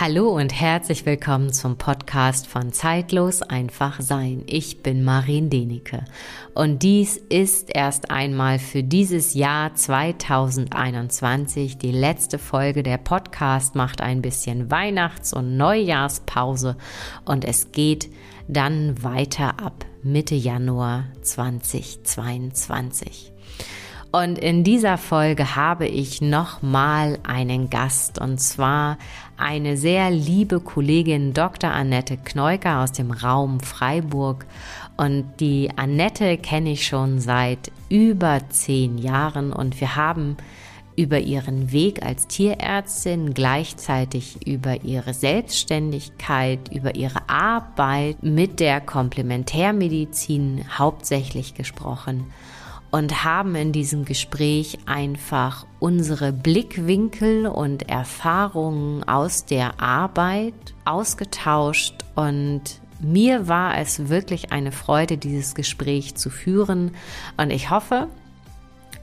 Hallo und herzlich willkommen zum Podcast von Zeitlos einfach sein. Ich bin Marin Denike und dies ist erst einmal für dieses Jahr 2021 die letzte Folge. Der Podcast macht ein bisschen Weihnachts- und Neujahrspause und es geht dann weiter ab Mitte Januar 2022. Und in dieser Folge habe ich nochmal einen Gast und zwar eine sehr liebe Kollegin Dr. Annette Kneuker aus dem Raum Freiburg. Und die Annette kenne ich schon seit über zehn Jahren und wir haben über ihren Weg als Tierärztin, gleichzeitig über ihre Selbstständigkeit, über ihre Arbeit mit der Komplementärmedizin hauptsächlich gesprochen und haben in diesem Gespräch einfach unsere Blickwinkel und Erfahrungen aus der Arbeit ausgetauscht und mir war es wirklich eine Freude, dieses Gespräch zu führen und ich hoffe,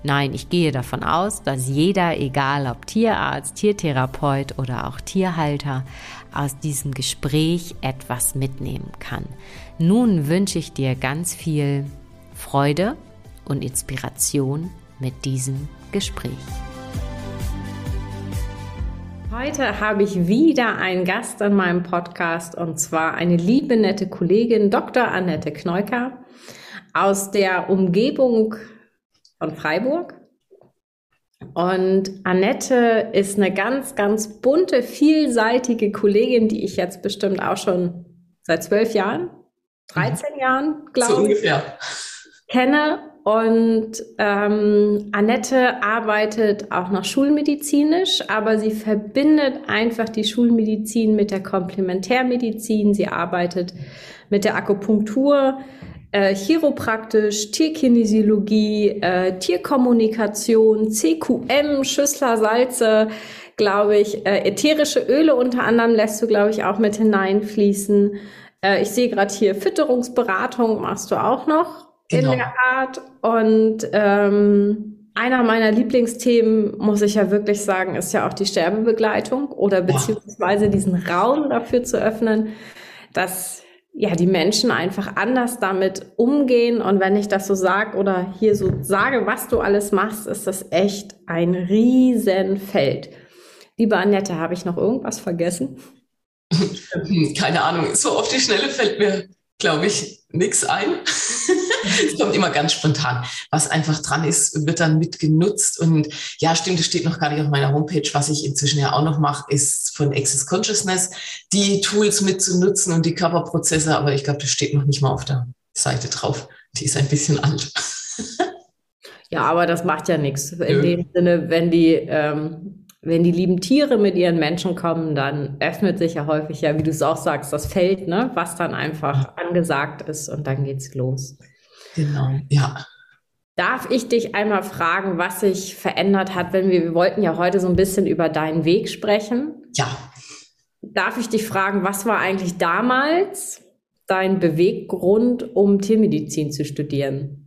nein, ich gehe davon aus, dass jeder, egal ob Tierarzt, Tiertherapeut oder auch Tierhalter, aus diesem Gespräch etwas mitnehmen kann. Nun wünsche ich dir ganz viel Freude und Inspiration mit diesem Gespräch. Heute habe ich wieder einen Gast an meinem Podcast und zwar eine liebe, nette Kollegin, Dr. Annette Kneuker aus der Umgebung von Freiburg. Und Annette ist eine ganz, ganz bunte, vielseitige Kollegin, die ich jetzt bestimmt auch schon seit zwölf Jahren, 13 mhm. Jahren, glaube ich, so ungefähr. kenne und ähm, Annette arbeitet auch noch schulmedizinisch, aber sie verbindet einfach die Schulmedizin mit der Komplementärmedizin. Sie arbeitet mit der Akupunktur, äh, chiropraktisch, Tierkinesiologie, äh, Tierkommunikation, CQM, Schüssler, Salze, glaube ich, äh, ätherische Öle unter anderem lässt du, glaube ich, auch mit hineinfließen. Äh, ich sehe gerade hier Fütterungsberatung machst du auch noch genau. in der Art. Und ähm, einer meiner Lieblingsthemen, muss ich ja wirklich sagen, ist ja auch die Sterbebegleitung oder beziehungsweise diesen Raum dafür zu öffnen, dass ja die Menschen einfach anders damit umgehen. Und wenn ich das so sage oder hier so sage, was du alles machst, ist das echt ein Riesenfeld. Liebe Annette, habe ich noch irgendwas vergessen? Keine Ahnung, so auf die Schnelle fällt mir, glaube ich, nichts ein. Es kommt immer ganz spontan. Was einfach dran ist, wird dann mitgenutzt. Und ja, stimmt, es steht noch gar nicht auf meiner Homepage. Was ich inzwischen ja auch noch mache, ist von Access Consciousness die Tools mitzunutzen und die Körperprozesse. Aber ich glaube, das steht noch nicht mal auf der Seite drauf. Die ist ein bisschen alt. Ja, aber das macht ja nichts. In ja. dem Sinne, wenn die ähm, wenn die lieben Tiere mit ihren Menschen kommen, dann öffnet sich ja häufig ja, wie du es auch sagst, das Feld, ne, was dann einfach angesagt ist und dann geht's los. Genau, ja. Darf ich dich einmal fragen, was sich verändert hat, wenn wir, wir wollten ja heute so ein bisschen über deinen Weg sprechen. Ja. Darf ich dich fragen, was war eigentlich damals dein Beweggrund, um Tiermedizin zu studieren?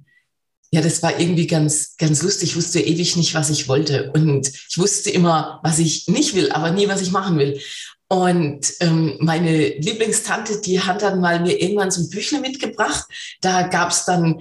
Ja, das war irgendwie ganz, ganz lustig. Ich wusste ewig nicht, was ich wollte. Und ich wusste immer, was ich nicht will, aber nie, was ich machen will. Und ähm, meine Lieblingstante, die hat dann mal mir irgendwann so ein Büchle mitgebracht. Da gab's dann,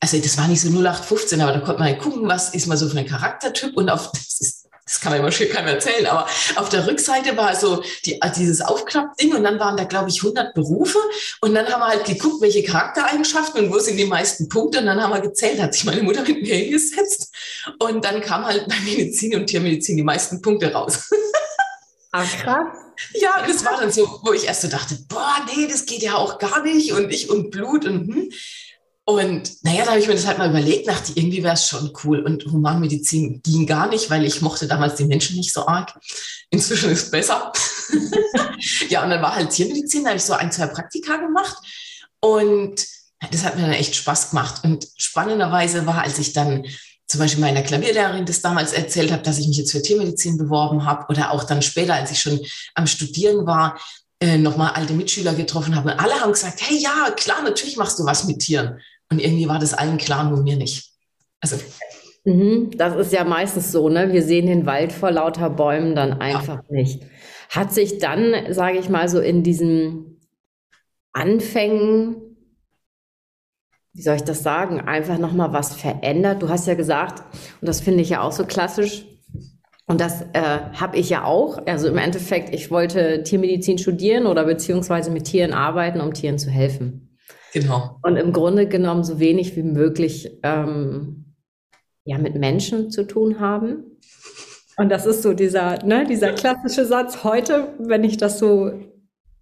also das war nicht so 0815, aber da konnte man gucken, was ist man so für ein Charaktertyp. Und auf, das, ist, das kann man immer schön keinem erzählen, aber auf der Rückseite war so die, dieses Aufklappding und dann waren da, glaube ich, 100 Berufe. Und dann haben wir halt geguckt, welche Charaktereigenschaften und wo sind die meisten Punkte. Und dann haben wir gezählt, hat sich meine Mutter mit mir hingesetzt. Und dann kam halt bei Medizin und Tiermedizin die meisten Punkte raus. Ach, krass. Ja, das war dann so, wo ich erst so dachte, boah, nee, das geht ja auch gar nicht und ich und Blut und hm. Und naja, da habe ich mir das halt mal überlegt, dachte, irgendwie wäre es schon cool. Und Humanmedizin ging gar nicht, weil ich mochte damals die Menschen nicht so arg. Inzwischen ist es besser. ja, und dann war halt Tiermedizin, da habe ich so ein, zwei Praktika gemacht. Und das hat mir dann echt Spaß gemacht. Und spannenderweise war, als ich dann zum Beispiel meiner Klavierlehrerin das damals erzählt habe, dass ich mich jetzt für Tiermedizin beworben habe oder auch dann später, als ich schon am Studieren war, äh, nochmal alte Mitschüler getroffen habe. Und alle haben gesagt, hey, ja, klar, natürlich machst du was mit Tieren. Und irgendwie war das allen klar, nur mir nicht. Also Mhm, das ist ja meistens so, ne? Wir sehen den Wald vor lauter Bäumen dann einfach ja. nicht. Hat sich dann, sage ich mal, so in diesen Anfängen, wie soll ich das sagen, einfach nochmal was verändert? Du hast ja gesagt, und das finde ich ja auch so klassisch, und das äh, habe ich ja auch. Also im Endeffekt, ich wollte Tiermedizin studieren oder beziehungsweise mit Tieren arbeiten, um Tieren zu helfen. Genau. Und im Grunde genommen so wenig wie möglich ähm, ja, mit Menschen zu tun haben. Und das ist so dieser, ne, dieser klassische Satz heute, wenn ich das so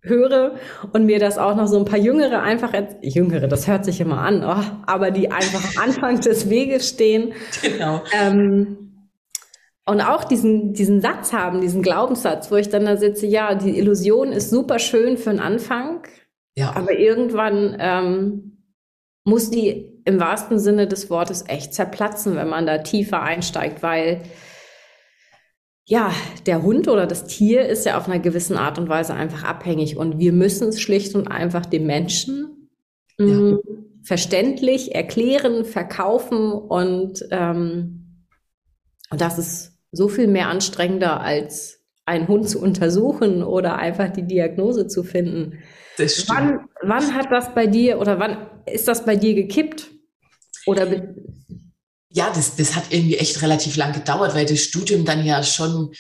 höre und mir das auch noch so ein paar Jüngere einfach, Jüngere, das hört sich immer an, oh, aber die einfach am Anfang des Weges stehen. Genau. Ähm, und auch diesen, diesen Satz haben, diesen Glaubenssatz, wo ich dann da sitze, ja, die Illusion ist super schön für den Anfang, ja. aber irgendwann ähm, muss die im wahrsten Sinne des Wortes echt zerplatzen, wenn man da tiefer einsteigt, weil ja, der Hund oder das Tier ist ja auf einer gewissen Art und Weise einfach abhängig und wir müssen es schlicht und einfach dem Menschen ja. mm, verständlich erklären, verkaufen und, ähm, und das ist so viel mehr anstrengender als einen Hund zu untersuchen oder einfach die Diagnose zu finden. Das stimmt. Wann, wann hat das bei dir oder wann ist das bei dir gekippt? Oder ja, das, das hat irgendwie echt relativ lang gedauert, weil das Studium dann ja schon,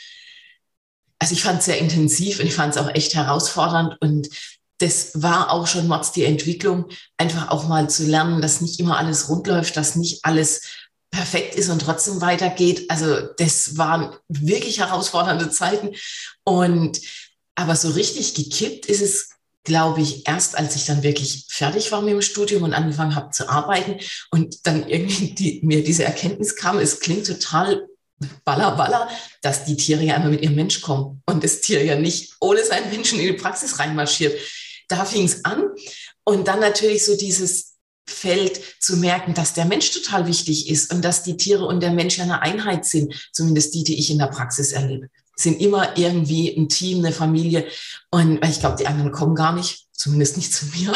also ich fand es sehr intensiv und ich fand es auch echt herausfordernd und das war auch schon Mords die Entwicklung, einfach auch mal zu lernen, dass nicht immer alles rund läuft, dass nicht alles perfekt ist und trotzdem weitergeht. Also das waren wirklich herausfordernde Zeiten. Und aber so richtig gekippt ist es, glaube ich, erst als ich dann wirklich fertig war mit dem Studium und angefangen habe zu arbeiten und dann irgendwie die, mir diese Erkenntnis kam, es klingt total baller, baller, dass die Tiere ja immer mit ihrem Mensch kommen und das Tier ja nicht ohne seinen Menschen in die Praxis reinmarschiert. Da fing es an und dann natürlich so dieses Feld zu merken, dass der Mensch total wichtig ist und dass die Tiere und der Mensch ja eine Einheit sind, zumindest die, die ich in der Praxis erlebe. Sind immer irgendwie ein Team, eine Familie. Und ich glaube, die anderen kommen gar nicht, zumindest nicht zu mir.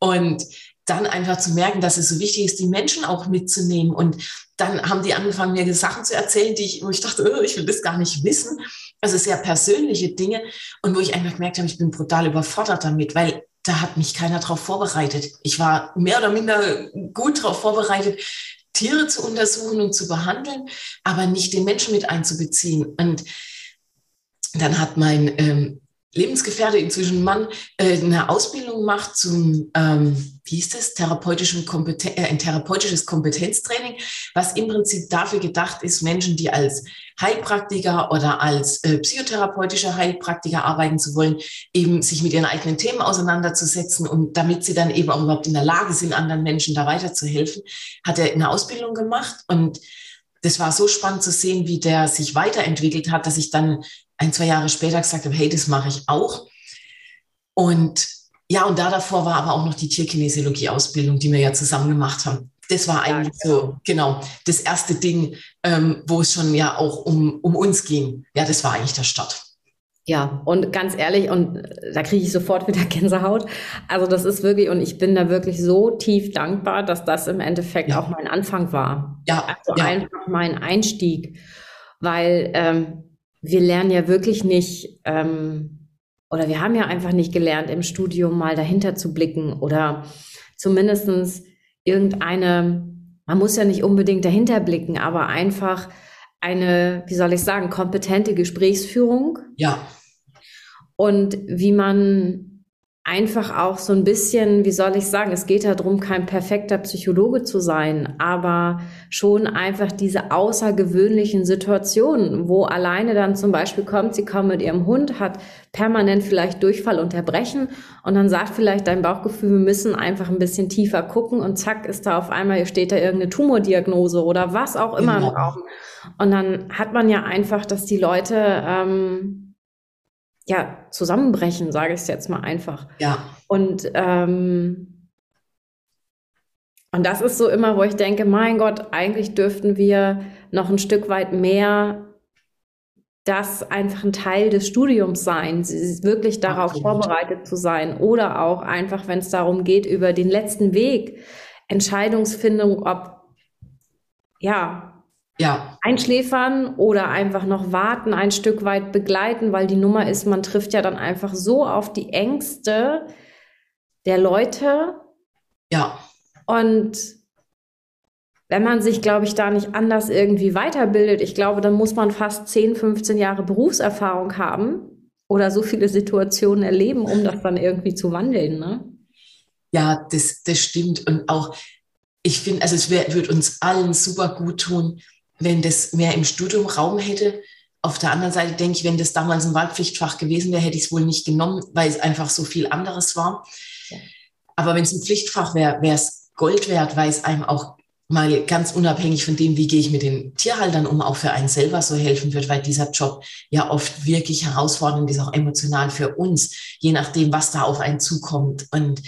Und dann einfach zu merken, dass es so wichtig ist, die Menschen auch mitzunehmen. Und dann haben die angefangen, mir Sachen zu erzählen, die ich, wo ich dachte, oh, ich will das gar nicht wissen. Also sehr persönliche Dinge. Und wo ich einfach gemerkt habe, ich bin brutal überfordert damit, weil da hat mich keiner darauf vorbereitet. Ich war mehr oder minder gut darauf vorbereitet, Tiere zu untersuchen und zu behandeln, aber nicht den Menschen mit einzubeziehen. Und dann hat mein ähm, Lebensgefährte, inzwischen Mann, äh, eine Ausbildung macht zum, ähm, wie hieß das, therapeutischen Kompeten äh, ein therapeutisches Kompetenztraining, was im Prinzip dafür gedacht ist, Menschen, die als Heilpraktiker oder als äh, psychotherapeutische Heilpraktiker arbeiten zu wollen, eben sich mit ihren eigenen Themen auseinanderzusetzen und damit sie dann eben auch überhaupt in der Lage sind, anderen Menschen da weiterzuhelfen, hat er eine Ausbildung gemacht und das war so spannend zu sehen, wie der sich weiterentwickelt hat, dass ich dann ein, zwei Jahre später gesagt habe, hey, das mache ich auch. Und ja, und da davor war aber auch noch die Tierkinesiologie-Ausbildung, die wir ja zusammen gemacht haben. Das war eigentlich ja, so, genau, das erste Ding, ähm, wo es schon ja auch um, um uns ging. Ja, das war eigentlich der Start. Ja, und ganz ehrlich, und da kriege ich sofort wieder Gänsehaut. Also das ist wirklich, und ich bin da wirklich so tief dankbar, dass das im Endeffekt ja. auch mein Anfang war. Ja. Also ja. einfach mein Einstieg. Weil ähm, wir lernen ja wirklich nicht, ähm, oder wir haben ja einfach nicht gelernt, im Studium mal dahinter zu blicken oder zumindestens irgendeine, man muss ja nicht unbedingt dahinter blicken, aber einfach eine, wie soll ich sagen, kompetente Gesprächsführung. Ja. Und wie man einfach auch so ein bisschen, wie soll ich sagen, es geht darum, kein perfekter Psychologe zu sein, aber schon einfach diese außergewöhnlichen Situationen, wo alleine dann zum Beispiel kommt, sie kommt mit ihrem Hund, hat permanent vielleicht Durchfall unterbrechen und dann sagt vielleicht dein Bauchgefühl, wir müssen einfach ein bisschen tiefer gucken und zack ist da auf einmal, steht da irgendeine Tumordiagnose oder was auch immer genau. im Raum. Und dann hat man ja einfach, dass die Leute ähm, ja, zusammenbrechen, sage ich es jetzt mal einfach. Ja. Und, ähm, und das ist so immer, wo ich denke, mein Gott, eigentlich dürften wir noch ein Stück weit mehr das einfach ein Teil des Studiums sein, wirklich darauf Absolut. vorbereitet zu sein oder auch einfach, wenn es darum geht, über den letzten Weg, Entscheidungsfindung, ob ja, Ja, einschläfern oder einfach noch warten, ein Stück weit begleiten, weil die Nummer ist, man trifft ja dann einfach so auf die Ängste der Leute ja, und wenn man sich, glaube ich, da nicht anders irgendwie weiterbildet, ich glaube, dann muss man fast 10, 15 Jahre Berufserfahrung haben oder so viele Situationen erleben, um das dann irgendwie zu wandeln, ne? ja, das, das stimmt. Und auch, ich finde, also es würde uns allen super gut tun, wenn das mehr im Studium Raum hätte. Auf der anderen Seite denke ich, wenn das damals ein Wahlpflichtfach gewesen wäre, hätte ich es wohl nicht genommen, weil es einfach so viel anderes war. Ja. Aber wenn es ein Pflichtfach wäre, wäre es Gold wert, weil es einem auch mal ganz unabhängig von dem, wie gehe ich mit den Tierhaltern um, auch für einen selber so helfen wird, weil dieser Job ja oft wirklich herausfordernd ist, auch emotional für uns, je nachdem, was da auf einen zukommt. Und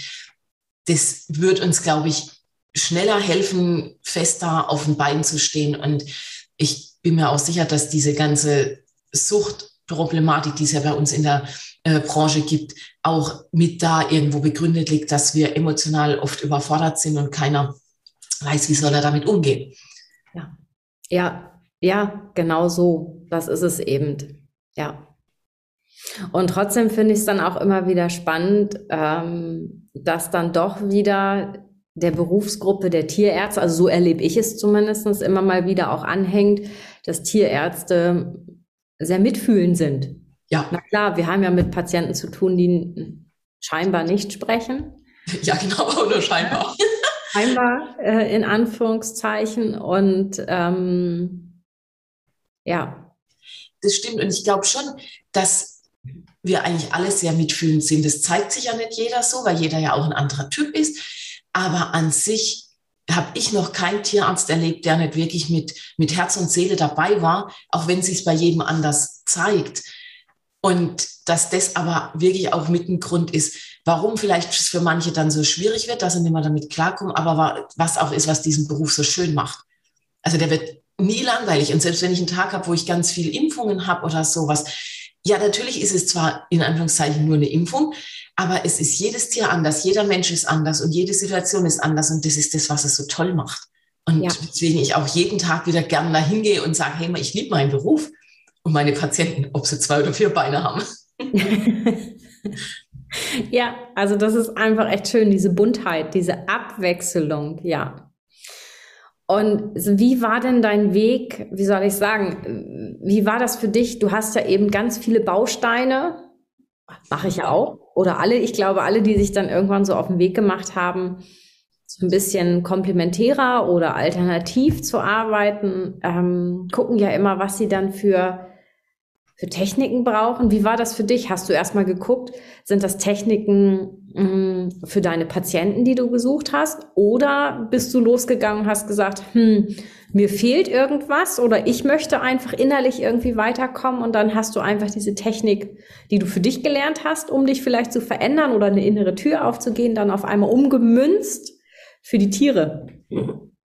das wird uns, glaube ich, schneller helfen, fester auf den Beinen zu stehen. Und ich bin mir auch sicher, dass diese ganze Suchtproblematik, die es ja bei uns in der äh, Branche gibt, auch mit da irgendwo begründet liegt, dass wir emotional oft überfordert sind und keiner weiß, wie soll er damit umgehen. Ja, ja, ja, genau so. Das ist es eben. Ja. Und trotzdem finde ich es dann auch immer wieder spannend, ähm, dass dann doch wieder der Berufsgruppe der Tierärzte, also so erlebe ich es zumindest, immer mal wieder auch anhängt, dass Tierärzte sehr mitfühlend sind. Ja. Na klar, wir haben ja mit Patienten zu tun, die scheinbar nicht sprechen. Ja, genau, nur scheinbar. Scheinbar äh, in Anführungszeichen. Und ähm, ja. Das stimmt. Und ich glaube schon, dass wir eigentlich alle sehr mitfühlend sind. Das zeigt sich ja nicht jeder so, weil jeder ja auch ein anderer Typ ist. Aber an sich habe ich noch keinen Tierarzt erlebt, der nicht wirklich mit, mit Herz und Seele dabei war, auch wenn sich es bei jedem anders zeigt. Und dass das aber wirklich auch mit ein Grund ist, warum vielleicht es für manche dann so schwierig wird, dass sie nicht mehr damit klarkommen, aber was auch ist, was diesen Beruf so schön macht. Also der wird nie langweilig. Und selbst wenn ich einen Tag habe, wo ich ganz viel Impfungen habe oder sowas, ja, natürlich ist es zwar in Anführungszeichen nur eine Impfung, aber es ist jedes Tier anders, jeder Mensch ist anders und jede Situation ist anders und das ist das, was es so toll macht. Und Ja. deswegen ich auch jeden Tag wieder gerne dahin gehe und sage, hey, ich liebe meinen Beruf und meine Patienten, ob sie zwei oder vier Beine haben. Ja, also das ist einfach echt schön, diese Buntheit, diese Abwechslung, ja. Und wie war denn dein Weg, wie soll ich sagen, wie war das für dich? Du hast ja eben ganz viele Bausteine, mache ich ja auch, oder alle, ich glaube, alle, die sich dann irgendwann so auf den Weg gemacht haben, so ein bisschen komplementärer oder alternativ zu arbeiten, ähm, gucken ja immer, was sie dann für für Techniken brauchen. Wie war das für dich? Hast du erstmal geguckt, sind das Techniken mh, für deine Patienten, die du gesucht hast? Oder bist du losgegangen und hast gesagt, hm, mir fehlt irgendwas oder ich möchte einfach innerlich irgendwie weiterkommen und dann hast du einfach diese Technik, die du für dich gelernt hast, um dich vielleicht zu verändern oder eine innere Tür aufzugehen, dann auf einmal umgemünzt für die Tiere.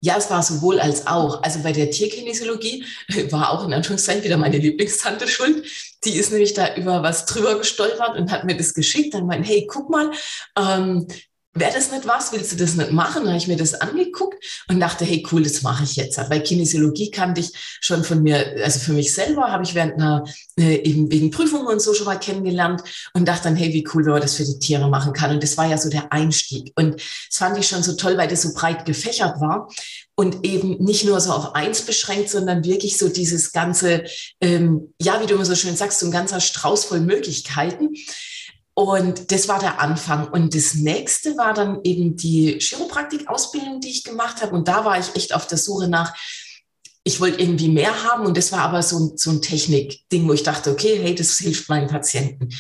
Ja, es war sowohl als auch. Also bei der Tierkinesiologie war auch in Anführungszeichen wieder meine Lieblingstante schuld. Die ist nämlich da über was drüber gestolpert und hat mir das geschickt. Dann meint, hey, guck mal, ähm, wäre das nicht was? Willst du das nicht machen? Dann habe ich mir das angeguckt und dachte, hey, cool, das mache ich jetzt. Weil Kinesiologie kannte ich schon von mir, also für mich selber habe ich während einer, äh, eben wegen Prüfungen und so schon mal kennengelernt und dachte dann, hey, wie cool, wenn man das für die Tiere machen kann. Und das war ja so der Einstieg. Und das fand ich schon so toll, weil das so breit gefächert war und eben nicht nur so auf eins beschränkt, sondern wirklich so dieses ganze, ähm, ja, wie du immer so schön sagst, so ein ganzer Strauß voll Möglichkeiten. Und das war der Anfang. Und das nächste war dann eben die Chiropraktik-Ausbildung, die ich gemacht habe. Und da war ich echt auf der Suche nach, ich wollte irgendwie mehr haben. Und das war aber so, ein- so ein Technik-Ding, wo ich dachte, okay, hey, das hilft meinen Patienten.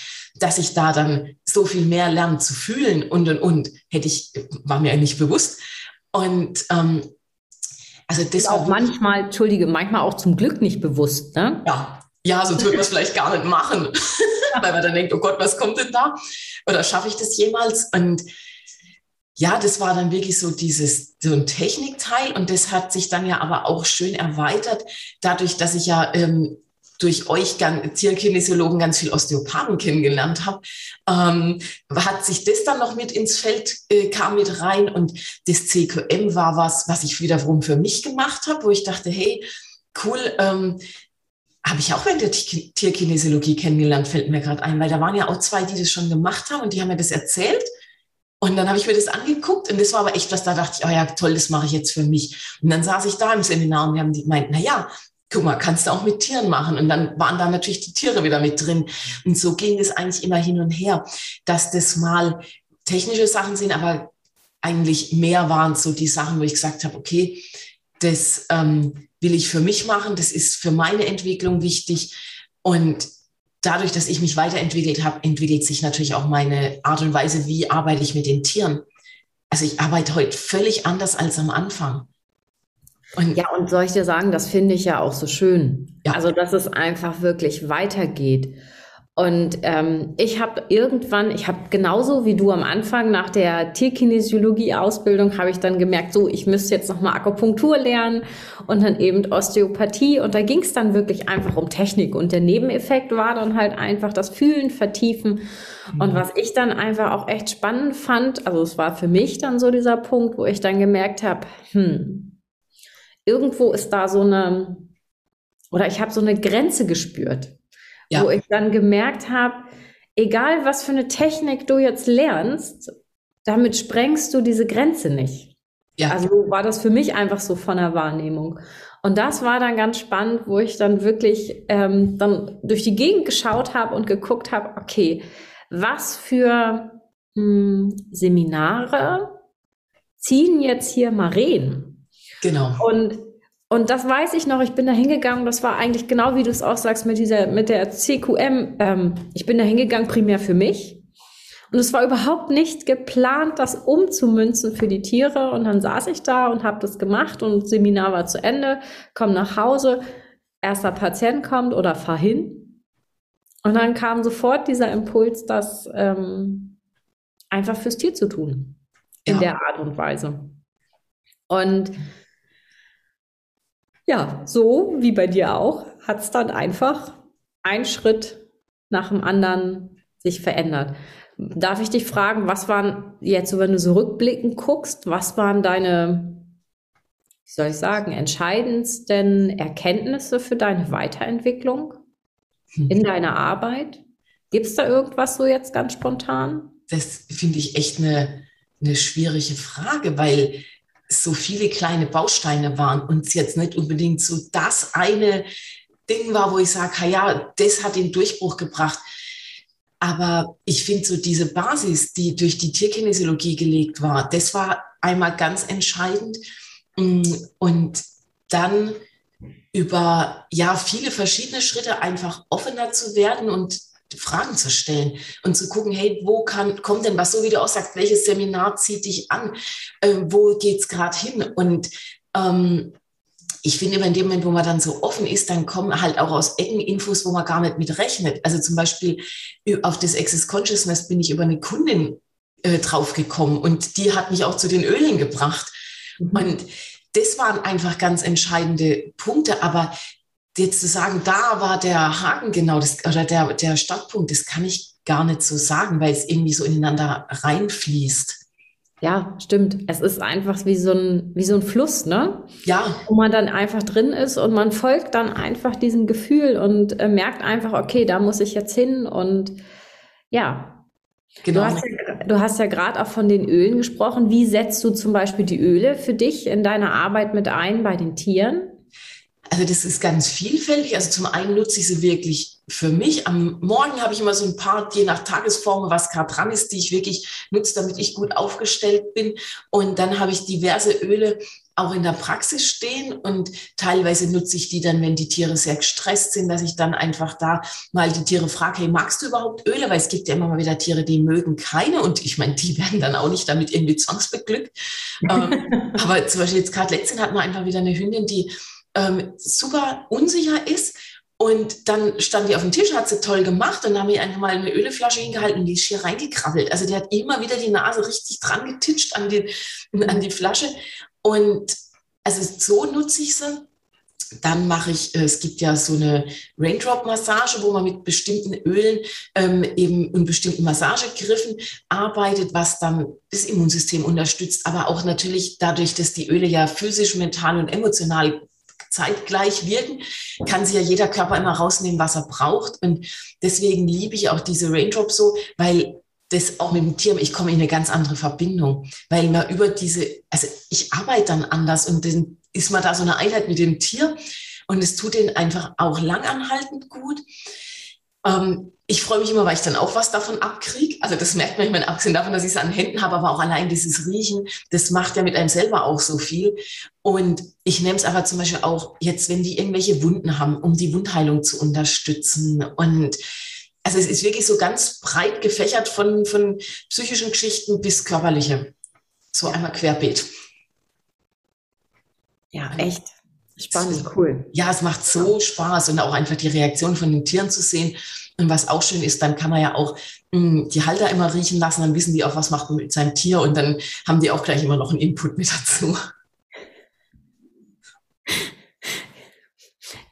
Dass ich da dann so viel mehr lerne zu fühlen und, und, und, hätte ich, war mir nicht bewusst. Und ähm, also das Ist auch war manchmal, entschuldige, manchmal auch zum Glück nicht bewusst, ne? ja, ja, sonst würde man es vielleicht gar nicht machen, weil man dann denkt, oh Gott, was kommt denn da? Oder schaffe ich das jemals? Und ja, das war dann wirklich so dieses, so ein Technikteil und das hat sich dann ja aber auch schön erweitert, dadurch, dass ich ja ähm, durch euch Tierkinesiologen ganz viel Osteopathen kennengelernt habe, ähm, hat sich das dann noch mit ins Feld, äh, kam mit rein und das CQM war was, was ich wiederum für mich gemacht habe, wo ich dachte, hey, cool, ähm, habe ich auch während der Tierkinesiologie kennengelernt, fällt mir gerade ein, weil da waren ja auch zwei, die das schon gemacht haben und die haben mir das erzählt. Und dann habe ich mir das angeguckt und das war aber echt was, da dachte ich, oh ja, toll, das mache ich jetzt für mich. Und dann saß ich da im Seminar und wir haben gemeint, na ja, guck mal, kannst du auch mit Tieren machen. Und dann waren da natürlich die Tiere wieder mit drin. Und so ging es eigentlich immer hin und her, dass das mal technische Sachen sind, aber eigentlich mehr waren so die Sachen, wo ich gesagt habe, okay, das ähm, will ich für mich machen, das ist für meine Entwicklung wichtig. Und dadurch, dass ich mich weiterentwickelt habe, entwickelt sich natürlich auch meine Art und Weise, wie arbeite ich mit den Tieren. Also ich arbeite heute völlig anders als am Anfang. Und ja, und soll ich dir sagen, das finde ich ja auch so schön. Ja. Also, dass es einfach wirklich weitergeht. Und ähm, ich habe irgendwann, ich habe genauso wie du am Anfang nach der Tierkinesiologie-Ausbildung, habe ich dann gemerkt, so, ich müsste jetzt nochmal Akupunktur lernen und dann eben Osteopathie. Und da ging es dann wirklich einfach um Technik. Und der Nebeneffekt war dann halt einfach das Fühlen, Vertiefen. Und was ich dann einfach auch echt spannend fand, also es war für mich dann so dieser Punkt, wo ich dann gemerkt habe, hm, irgendwo ist da so eine, oder ich habe so eine Grenze gespürt ja. wo ich dann gemerkt habe, egal was für eine Technik du jetzt lernst, damit sprengst du diese Grenze nicht. Ja. Also war das für mich einfach so von der Wahrnehmung. Und das war dann ganz spannend, wo ich dann wirklich ähm, dann durch die Gegend geschaut habe und geguckt habe, okay, was für mh, hm, Seminare ziehen jetzt hier Maren? Genau. Und und das weiß ich noch, ich bin da hingegangen, das war eigentlich genau wie du es auch sagst mit dieser, mit der CQM. Ähm, ich bin da hingegangen primär für mich. Und es war überhaupt nicht geplant, das umzumünzen für die Tiere. Und dann saß ich da und habe das gemacht und das Seminar war zu Ende, komm nach Hause, erster Patient kommt oder fahr hin. Und dann kam sofort dieser Impuls, das ähm, einfach fürs Tier zu tun. In ja. der Art und Weise. Und ja, so wie bei dir auch, hat es dann einfach ein Schritt nach dem anderen sich verändert. Darf ich dich fragen, was waren jetzt, wenn du so rückblickend guckst, was waren deine, wie soll ich sagen, entscheidendsten Erkenntnisse für deine Weiterentwicklung hm. in deiner Arbeit? Gibt es da irgendwas so jetzt ganz spontan? Das finde ich echt eine, eine schwierige Frage, weil so viele kleine Bausteine waren und es jetzt nicht unbedingt so das eine Ding war, wo ich sage, ja, das hat den Durchbruch gebracht. Aber ich finde so diese Basis, die durch die Tierkinesiologie gelegt war, das war einmal ganz entscheidend. Und dann über ja viele verschiedene Schritte einfach offener zu werden und Fragen zu stellen und zu gucken, hey, wo kann, kommt denn was, so wie du auch sagst, welches Seminar zieht dich an, äh, wo geht's gerade hin? Und ähm, ich finde, in dem Moment, wo man dann so offen ist, dann kommen halt auch aus Ecken Infos, wo man gar nicht mit rechnet. Also zum Beispiel auf das Access Consciousness bin ich über eine Kundin äh, draufgekommen und die hat mich auch zu den Ölen gebracht. Mhm. Und das waren einfach ganz entscheidende Punkte. Aber jetzt zu sagen, da war der Haken genau, das, oder der, der Startpunkt, das kann ich gar nicht so sagen, weil es irgendwie so ineinander reinfließt. Ja, stimmt. Es ist einfach wie so ein, wie so ein Fluss, ne? Ja. Wo man dann einfach drin ist und man folgt dann einfach diesem Gefühl und äh, merkt einfach, okay, da muss ich jetzt hin und ja. Genau. Du hast ja, du hast ja gerade auch von den Ölen gesprochen. Wie setzt du zum Beispiel die Öle für dich in deine Arbeit mit ein bei den Tieren? Also das ist ganz vielfältig. Also zum einen nutze ich sie wirklich für mich. Am Morgen habe ich immer so ein paar, je nach Tagesform, was gerade dran ist, die ich wirklich nutze, damit ich gut aufgestellt bin. Und dann habe ich diverse Öle auch in der Praxis stehen und teilweise nutze ich die dann, wenn die Tiere sehr gestresst sind, dass ich dann einfach da mal die Tiere frage, hey, magst du überhaupt Öle? Weil es gibt ja immer mal wieder Tiere, die mögen keine und ich meine, die werden dann auch nicht damit irgendwie zwangsbeglückt. ähm, aber zum Beispiel jetzt gerade letztens hatten wir einfach wieder eine Hündin, die ähm, super unsicher ist. Und dann stand die auf dem Tisch, hat sie toll gemacht und dann haben wir einfach mal eine Öleflasche hingehalten und die ist hier reingekrabbelt. Also die hat immer wieder die Nase richtig dran getitscht an die, an die Flasche. Und also so nutze ich sie. dann mache ich, es gibt ja so eine Raindrop-Massage, wo man mit bestimmten Ölen ähm, eben und bestimmten Massagegriffen arbeitet, was dann das Immunsystem unterstützt, aber auch natürlich dadurch, dass die Öle ja physisch, mental und emotional zeitgleich wirken, kann sich ja jeder Körper immer rausnehmen, was er braucht. Und deswegen liebe ich auch diese Raindrop so, weil das auch mit dem Tier, ich komme in eine ganz andere Verbindung, weil man über diese, also ich arbeite dann anders und dann ist man da so eine Einheit mit dem Tier und es tut den einfach auch langanhaltend gut. Ähm, ich freue mich immer, weil ich dann auch was davon abkriege. Also das merkt man, ich meine, abgesehen davon, dass ich es an Händen habe, aber auch allein dieses Riechen, das macht ja mit einem selber auch so viel. Und ich nehme es aber zum Beispiel auch jetzt, wenn die irgendwelche Wunden haben, um die Wundheilung zu unterstützen. Und also es ist wirklich so ganz breit gefächert von, von psychischen Geschichten bis körperliche. So einmal querbeet. Ja, echt. Spannend, cool. Ja, es macht so Spaß und auch einfach die Reaktion von den Tieren zu sehen. Und was auch schön ist, dann kann man ja auch mh, hm, die Halter immer riechen lassen, dann wissen die auch, was macht man mit seinem Tier und dann haben die auch gleich immer noch einen Input mit dazu.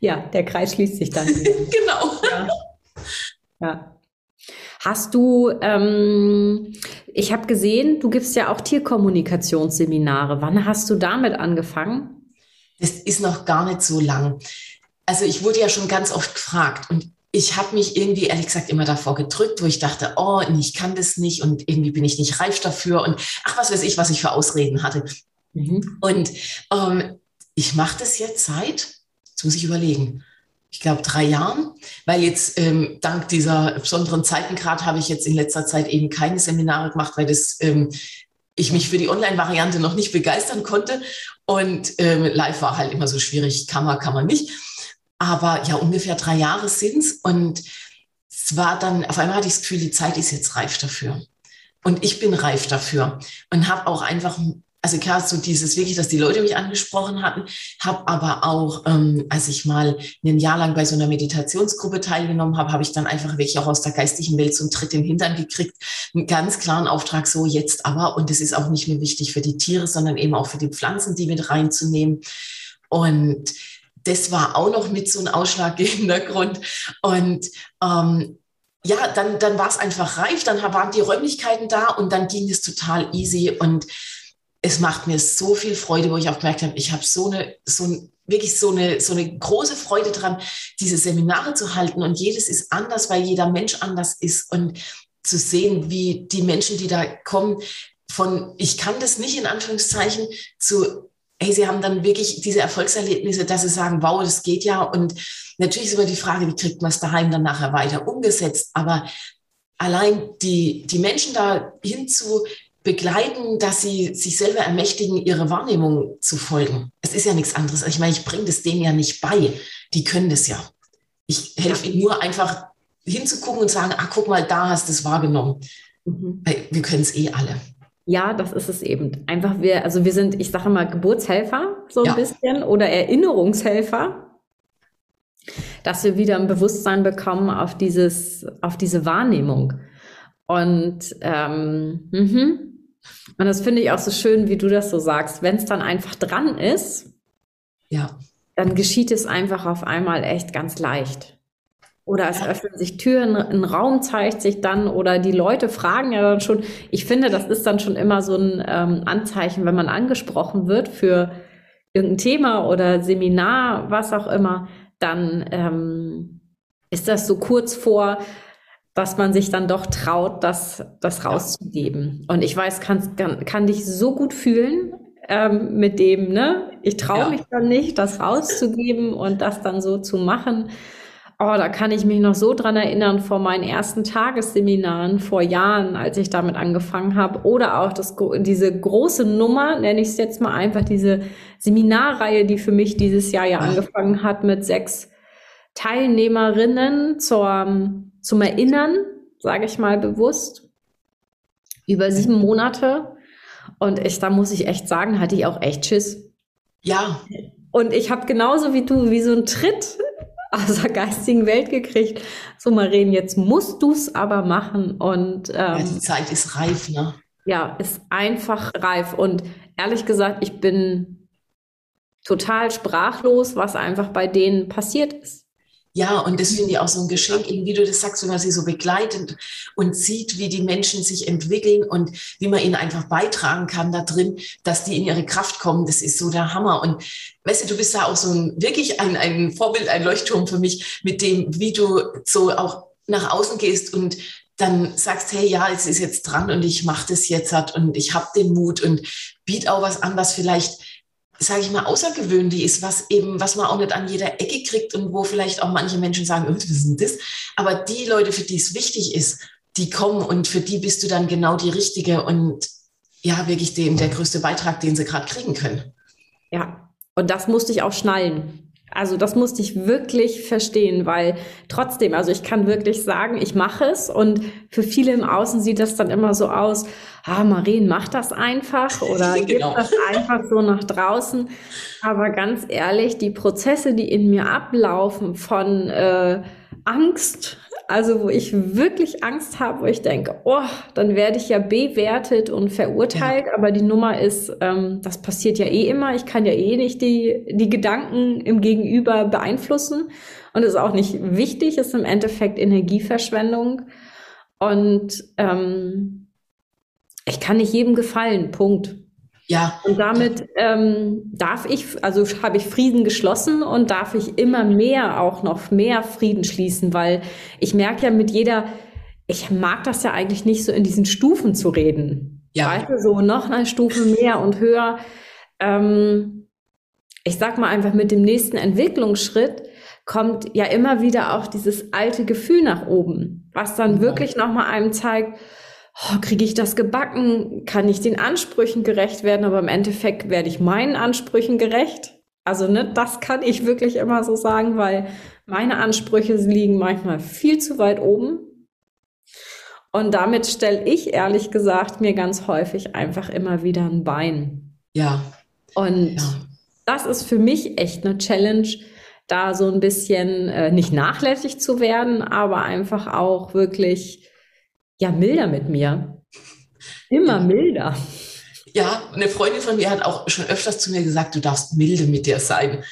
Ja, der Kreis schließt sich dann. genau. Ja. ja. Hast du, ähm, ich habe gesehen, du gibst ja auch Tierkommunikationsseminare. Wann hast du damit angefangen? Das ist noch gar nicht so lang. Also ich wurde ja schon ganz oft gefragt und ich habe mich irgendwie ehrlich gesagt immer davor gedrückt, wo ich dachte, oh, ich kann das nicht und irgendwie bin ich nicht reif dafür und ach, was weiß ich, was ich für Ausreden hatte. Mhm. Und ähm, ich mache das jetzt seit, jetzt muss ich überlegen, ich glaube drei Jahren, weil jetzt ähm, dank dieser besonderen Zeitengrad habe ich jetzt in letzter Zeit eben keine Seminare gemacht, weil das ähm, ich mich für die Online-Variante noch nicht begeistern konnte. Und ähm, live war halt immer so schwierig, kann man, kann man nicht. Aber ja, ungefähr drei Jahre sind's Und es war dann, auf einmal hatte ich das Gefühl, die Zeit ist jetzt reif dafür. Und ich bin reif dafür und habe auch einfach also klar, so dieses wirklich, dass die Leute mich angesprochen hatten, habe aber auch, ähm, als ich mal ein Jahr lang bei so einer Meditationsgruppe teilgenommen habe, habe ich dann einfach wirklich auch aus der geistigen Welt so einen Tritt in den Hintern gekriegt, einen ganz klaren Auftrag, so jetzt aber, und das ist auch nicht nur wichtig für die Tiere, sondern eben auch für die Pflanzen, die mit reinzunehmen. Und das war auch noch mit so ein ausschlaggebender Grund. Und ähm, ja, dann, dann war es einfach reif, dann waren die Räumlichkeiten da und dann ging es total easy und es macht mir so viel Freude, wo ich auch gemerkt habe, ich habe so eine, so wirklich so eine, so eine große Freude dran, diese Seminare zu halten. Und jedes ist anders, weil jeder Mensch anders ist. Und zu sehen, wie die Menschen, die da kommen, von ich kann das nicht in Anführungszeichen zu, hey, sie haben dann wirklich diese Erfolgserlebnisse, dass sie sagen, wow, das geht ja. Und natürlich ist immer die Frage, wie kriegt man es daheim dann nachher weiter umgesetzt. Aber allein die, die Menschen da hinzu begleiten, dass sie sich selber ermächtigen, ihre Wahrnehmung zu folgen. Es ist ja nichts anderes. Ich meine, ich bringe das denen ja nicht bei. Die können das ja. Ich helfe ihnen nur einfach hinzugucken und sagen, ah, guck mal, da hast du es wahrgenommen. Mhm. Wir können es eh alle. Ja, das ist es eben. Einfach wir, also wir sind, ich sage mal, Geburtshelfer so ein ja. bisschen oder Erinnerungshelfer, dass wir wieder ein Bewusstsein bekommen auf dieses, auf diese Wahrnehmung. Und ähm, mhm. Und das finde ich auch so schön, wie du das so sagst. Wenn es dann einfach dran ist, ja. dann geschieht es einfach auf einmal echt ganz leicht. Oder es ja. öffnen sich Türen, ein Raum zeigt sich dann oder die Leute fragen ja dann schon. Ich finde, das ist dann schon immer so ein ähm, Anzeichen, wenn man angesprochen wird für irgendein Thema oder Seminar, was auch immer, dann ähm, ist das so kurz vor, dass man sich dann doch traut, das, das rauszugeben. Und ich weiß, kann, kann, kann dich so gut fühlen ähm, mit dem, ne? Ich traue ja. mich dann nicht, das rauszugeben und das dann so zu machen. Oh, da kann ich mich noch so dran erinnern vor meinen ersten Tagesseminaren vor Jahren, als ich damit angefangen habe. Oder auch das, diese große Nummer, nenne ich es jetzt mal einfach, diese Seminarreihe, die für mich dieses Jahr ja angefangen hat mit sechs Teilnehmerinnen zur zum Erinnern, sage ich mal bewusst, über sieben Monate. Und ich, da muss ich echt sagen, hatte ich auch echt Schiss. Ja. Und ich habe genauso wie du, wie so einen Tritt aus der geistigen Welt gekriegt. So, Maren, jetzt musst du es aber machen. Und ähm, ja, die Zeit ist reif, ne? Ja, ist einfach reif. Und ehrlich gesagt, ich bin total sprachlos, was einfach bei denen passiert ist. Ja, und das finde ich auch so ein Geschenk, wie du das sagst, wenn man sie so begleitet und sieht, wie die Menschen sich entwickeln und wie man ihnen einfach beitragen kann da drin, dass die in ihre Kraft kommen. Das ist so der Hammer. Und weißt du, du bist da auch so ein, wirklich ein, ein Vorbild, ein Leuchtturm für mich, mit dem, wie du so auch nach außen gehst und dann sagst, hey, ja, es ist jetzt dran und ich mache das jetzt hat und ich habe den Mut und biet auch was an, was vielleicht sage ich mal, außergewöhnlich ist, was eben, was man auch nicht an jeder Ecke kriegt und wo vielleicht auch manche Menschen sagen, oh, was ist denn das? Aber die Leute, für die es wichtig ist, die kommen und für die bist du dann genau die Richtige und ja, wirklich dem, der größte Beitrag, den sie gerade kriegen können. Ja, und das musste ich auch schnallen. Also das musste ich wirklich verstehen, weil trotzdem, also ich kann wirklich sagen, ich mache es und für viele im Außen sieht das dann immer so aus, ah, Marien macht das einfach oder genau. gibt das einfach so nach draußen. Aber ganz ehrlich, die Prozesse, die in mir ablaufen von äh, Angst, also wo ich wirklich Angst habe, wo ich denke, oh, dann werde ich ja bewertet und verurteilt, ja. aber die Nummer ist, ähm, das passiert ja eh immer. Ich kann ja eh nicht die, die Gedanken im Gegenüber beeinflussen und ist auch nicht wichtig, ist im Endeffekt Energieverschwendung. Und ähm, ich kann nicht jedem gefallen, Punkt. Ja. Und damit ähm, darf ich, also habe ich Frieden geschlossen und darf ich immer mehr auch noch mehr Frieden schließen, weil ich merke ja mit jeder, ich mag das ja eigentlich nicht so in diesen Stufen zu reden. Ja. Weißt du, so noch eine Stufe mehr und höher. Ähm, ich sag mal einfach mit dem nächsten Entwicklungsschritt kommt ja immer wieder auch dieses alte Gefühl nach oben, was dann ja. wirklich nochmal einem zeigt, oh, kriege ich das gebacken? Kann ich den Ansprüchen gerecht werden? Aber im Endeffekt werde ich meinen Ansprüchen gerecht. Also, ne, das kann ich wirklich immer so sagen, weil meine Ansprüche liegen manchmal viel zu weit oben. Und damit stelle ich ehrlich gesagt mir ganz häufig einfach immer wieder ein Bein. Ja. Und ja. das ist für mich echt eine Challenge, da so ein bisschen äh, nicht nachlässig zu werden, aber einfach auch wirklich ja milder mit mir. Immer milder. Ja, eine Freundin von mir hat auch schon öfters zu mir gesagt, du darfst milde mit dir sein.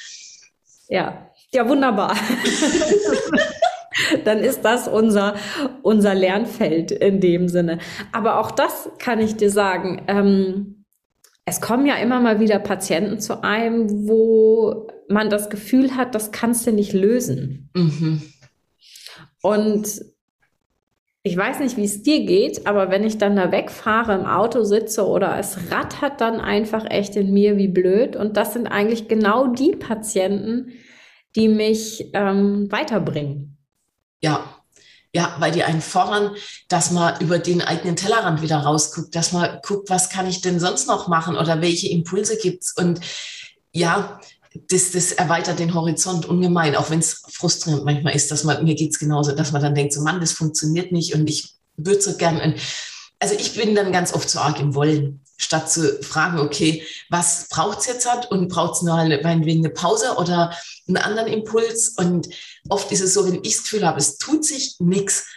Ja, ja, wunderbar. Dann ist das unser, unser Lernfeld in dem Sinne. Aber auch das kann ich dir sagen. Ähm, es kommen ja immer mal wieder Patienten zu einem, wo man das Gefühl hat, das kannst du nicht lösen. Mhm. Und ich weiß nicht, wie es dir geht, aber wenn ich dann da wegfahre, im Auto sitze oder es rattert dann einfach echt in mir wie blöd. Und das sind eigentlich genau die Patienten, die mich ähm, weiterbringen. Ja, ja, weil die einen fordern, dass man über den eigenen Tellerrand wieder rausguckt, dass man guckt, was kann ich denn sonst noch machen oder welche Impulse gibt's und ja, das, das erweitert den Horizont ungemein, auch wenn es frustrierend manchmal ist, dass man, mir geht's genauso, dass man dann denkt, so Mann, das funktioniert nicht und ich würde so gern. Also ich bin dann ganz oft so arg im Wollen, statt zu fragen, okay, was braucht's jetzt hat und braucht's nur eine, meinetwegen eine Pause oder einen anderen Impuls. Und oft ist es so, wenn ich das Gefühl habe, es tut sich nichts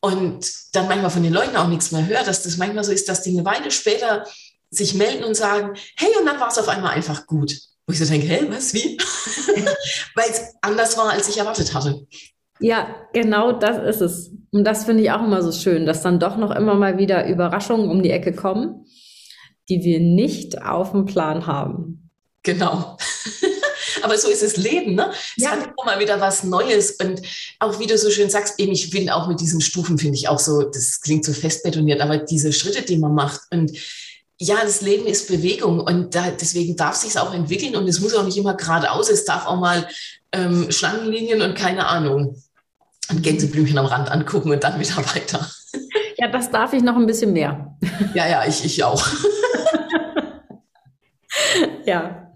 und dann manchmal von den Leuten auch nichts mehr höre, dass das manchmal so ist, dass die eine Weile später sich melden und sagen, hey, und dann war es auf einmal einfach gut. Wo ich so denke, hä, was, wie? Weil es anders war, als ich erwartet hatte. Ja, genau das ist es. Und das finde ich auch immer so schön, dass dann doch noch immer mal wieder Überraschungen um die Ecke kommen, die wir nicht auf dem Plan haben. Genau. Aber so ist das Leben, ne? Es ja. hat immer mal wieder was Neues. Und auch wie du so schön sagst, eben, ich bin auch mit diesen Stufen, finde ich auch so, das klingt so festbetoniert, aber diese Schritte, die man macht und ja, das Leben ist Bewegung und da, deswegen darf sich auch entwickeln und es muss auch nicht immer geradeaus, es darf auch mal ähm, Schlangenlinien und keine Ahnung, ein Gänseblümchen am Rand angucken und dann wieder weiter. Ja, das darf ich noch ein bisschen mehr. Ja, ja, ich, ich auch. ja,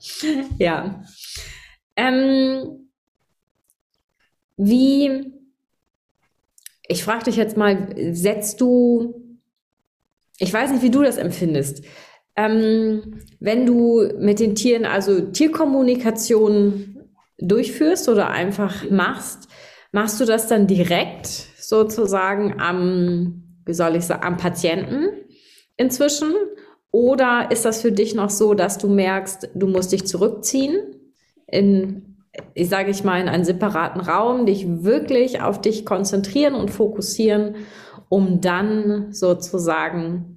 ja. Ähm, wie, ich frage dich jetzt mal, setzt du ich weiß nicht, wie du das empfindest. Ähm, wenn du mit den Tieren also Tierkommunikation durchführst oder einfach machst, machst du das dann direkt sozusagen am, wie soll ich sagen, am Patienten inzwischen? Oder ist das für dich noch so, dass du merkst, du musst dich zurückziehen in, ich sage ich mal, in einen separaten Raum, dich wirklich auf dich konzentrieren und fokussieren, um dann sozusagen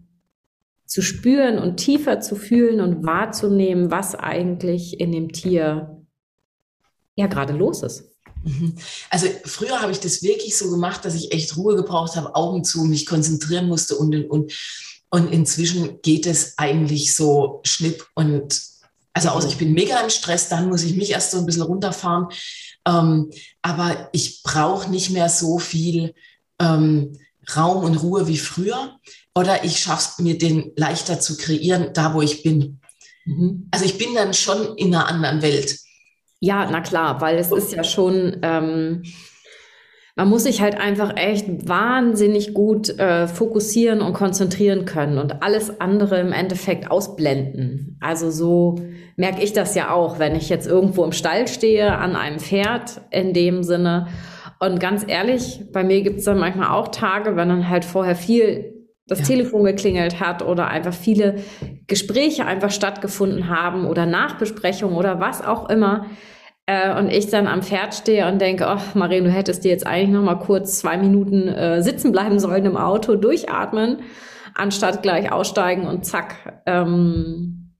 zu spüren und tiefer zu fühlen und wahrzunehmen, was eigentlich in dem Tier ja gerade los ist. Mhm. Also früher habe ich das wirklich so gemacht, dass ich echt Ruhe gebraucht habe, Augen zu, mich konzentrieren musste und, und, und. Und inzwischen geht es eigentlich so schnipp und also außer ich bin mega im Stress, dann muss ich mich erst so ein bisschen runterfahren. Ähm, aber ich brauche nicht mehr so viel ähm, Raum und Ruhe wie früher. Oder ich schaffe es mir, den leichter zu kreieren, da wo ich bin. Mhm. Also ich bin dann schon in einer anderen Welt. Ja, na klar, weil es ist ja schon, ähm, man muss sich halt einfach echt wahnsinnig gut äh, fokussieren und konzentrieren können und alles andere im Endeffekt ausblenden. Also so merke ich das ja auch, wenn ich jetzt irgendwo im Stall stehe, an einem Pferd in dem Sinne. Und ganz ehrlich, bei mir gibt es dann manchmal auch Tage, wenn dann halt vorher viel das ja. Telefon geklingelt hat oder einfach viele Gespräche einfach stattgefunden haben oder Nachbesprechungen oder was auch immer. Äh, und ich dann am Pferd stehe und denke, oh, Marien, du hättest dir jetzt eigentlich noch mal kurz zwei Minuten äh, sitzen bleiben sollen im Auto, durchatmen, anstatt gleich aussteigen und zack, ähm,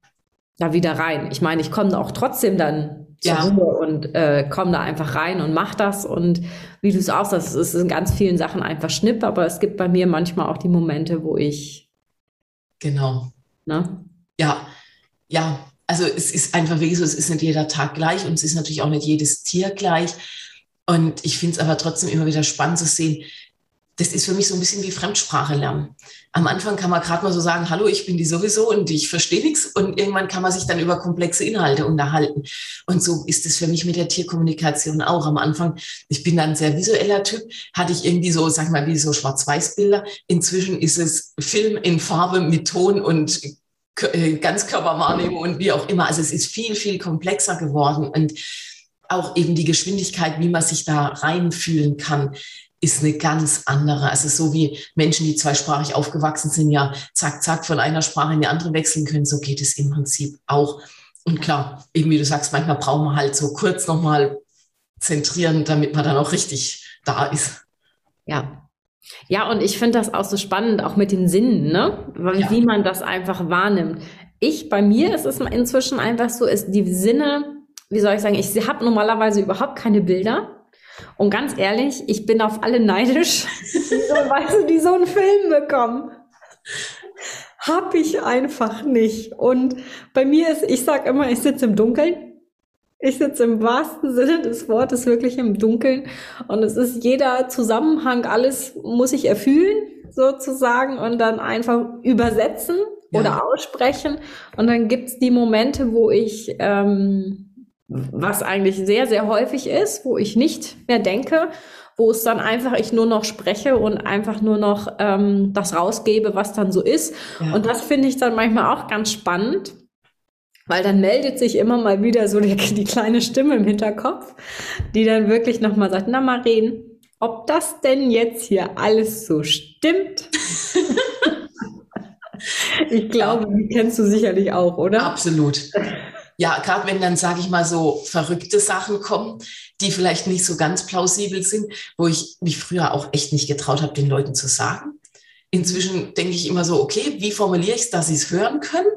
da wieder rein. Ich meine, ich komme auch trotzdem dann zur ja. Ruhe und äh, komme da einfach rein und mach das. Und wie du es auch sagst, es ist in ganz vielen Sachen einfach Schnipp, aber es gibt bei mir manchmal auch die Momente, wo ich. Genau. Ne? Ja, ja, also es ist einfach wirklich so, es ist nicht jeder Tag gleich und es ist natürlich auch nicht jedes Tier gleich. Und ich finde es aber trotzdem immer wieder spannend zu sehen, das ist für mich so ein bisschen wie Fremdsprache lernen. Am Anfang kann man gerade mal so sagen, hallo, ich bin die sowieso und ich verstehe nichts. Und irgendwann kann man sich dann über komplexe Inhalte unterhalten. Und so ist es für mich mit der Tierkommunikation auch. Am Anfang, ich bin dann sehr visueller Typ, hatte ich irgendwie so, sag mal, wie so Schwarz-Weiß-Bilder. Inzwischen ist es Film in Farbe mit Ton und äh, Ganzkörperwahrnehmung und wie auch immer. Also es ist viel, viel komplexer geworden und auch eben die Geschwindigkeit, wie man sich da reinfühlen kann, ist eine ganz andere. Also so wie Menschen, die zweisprachig aufgewachsen sind, ja zack, zack von einer Sprache in die andere wechseln können, so geht es im Prinzip auch. Und klar, eben wie du sagst, manchmal brauchen wir halt so kurz nochmal zentrieren, damit man dann auch richtig da ist. Ja, ja, und ich finde das auch so spannend, auch mit den Sinnen, ne? Ja. Wie man das einfach wahrnimmt. Ich, bei mir ist es inzwischen einfach so, ist die Sinne, wie soll ich sagen, ich habe normalerweise überhaupt keine Bilder. Und ganz ehrlich, ich bin auf alle neidisch, die so, weißt du, die so einen Film bekommen. Hab ich einfach nicht. Und bei mir ist, ich sag immer, ich sitze im Dunkeln. Ich sitze im wahrsten Sinne des Wortes wirklich im Dunkeln und es ist jeder Zusammenhang, alles muss ich erfüllen sozusagen und dann einfach übersetzen ja. oder aussprechen. Und dann gibt's die Momente, wo ich, ähm, was eigentlich sehr, sehr häufig ist, wo ich nicht mehr denke, wo es dann einfach ich nur noch spreche und einfach nur noch ähm, das rausgebe, was dann so ist. Ja. Und das finde ich dann manchmal auch ganz spannend weil dann meldet sich immer mal wieder so die, die kleine Stimme im Hinterkopf, die dann wirklich nochmal sagt, na Maren, ob das denn jetzt hier alles so stimmt? ich glaube, die kennst du sicherlich auch, oder? Absolut. Ja, gerade wenn dann, sage ich mal, so verrückte Sachen kommen, die vielleicht nicht so ganz plausibel sind, wo ich mich früher auch echt nicht getraut habe, den Leuten zu sagen. Inzwischen denke ich immer so, okay, wie formuliere ich es, dass sie es hören können?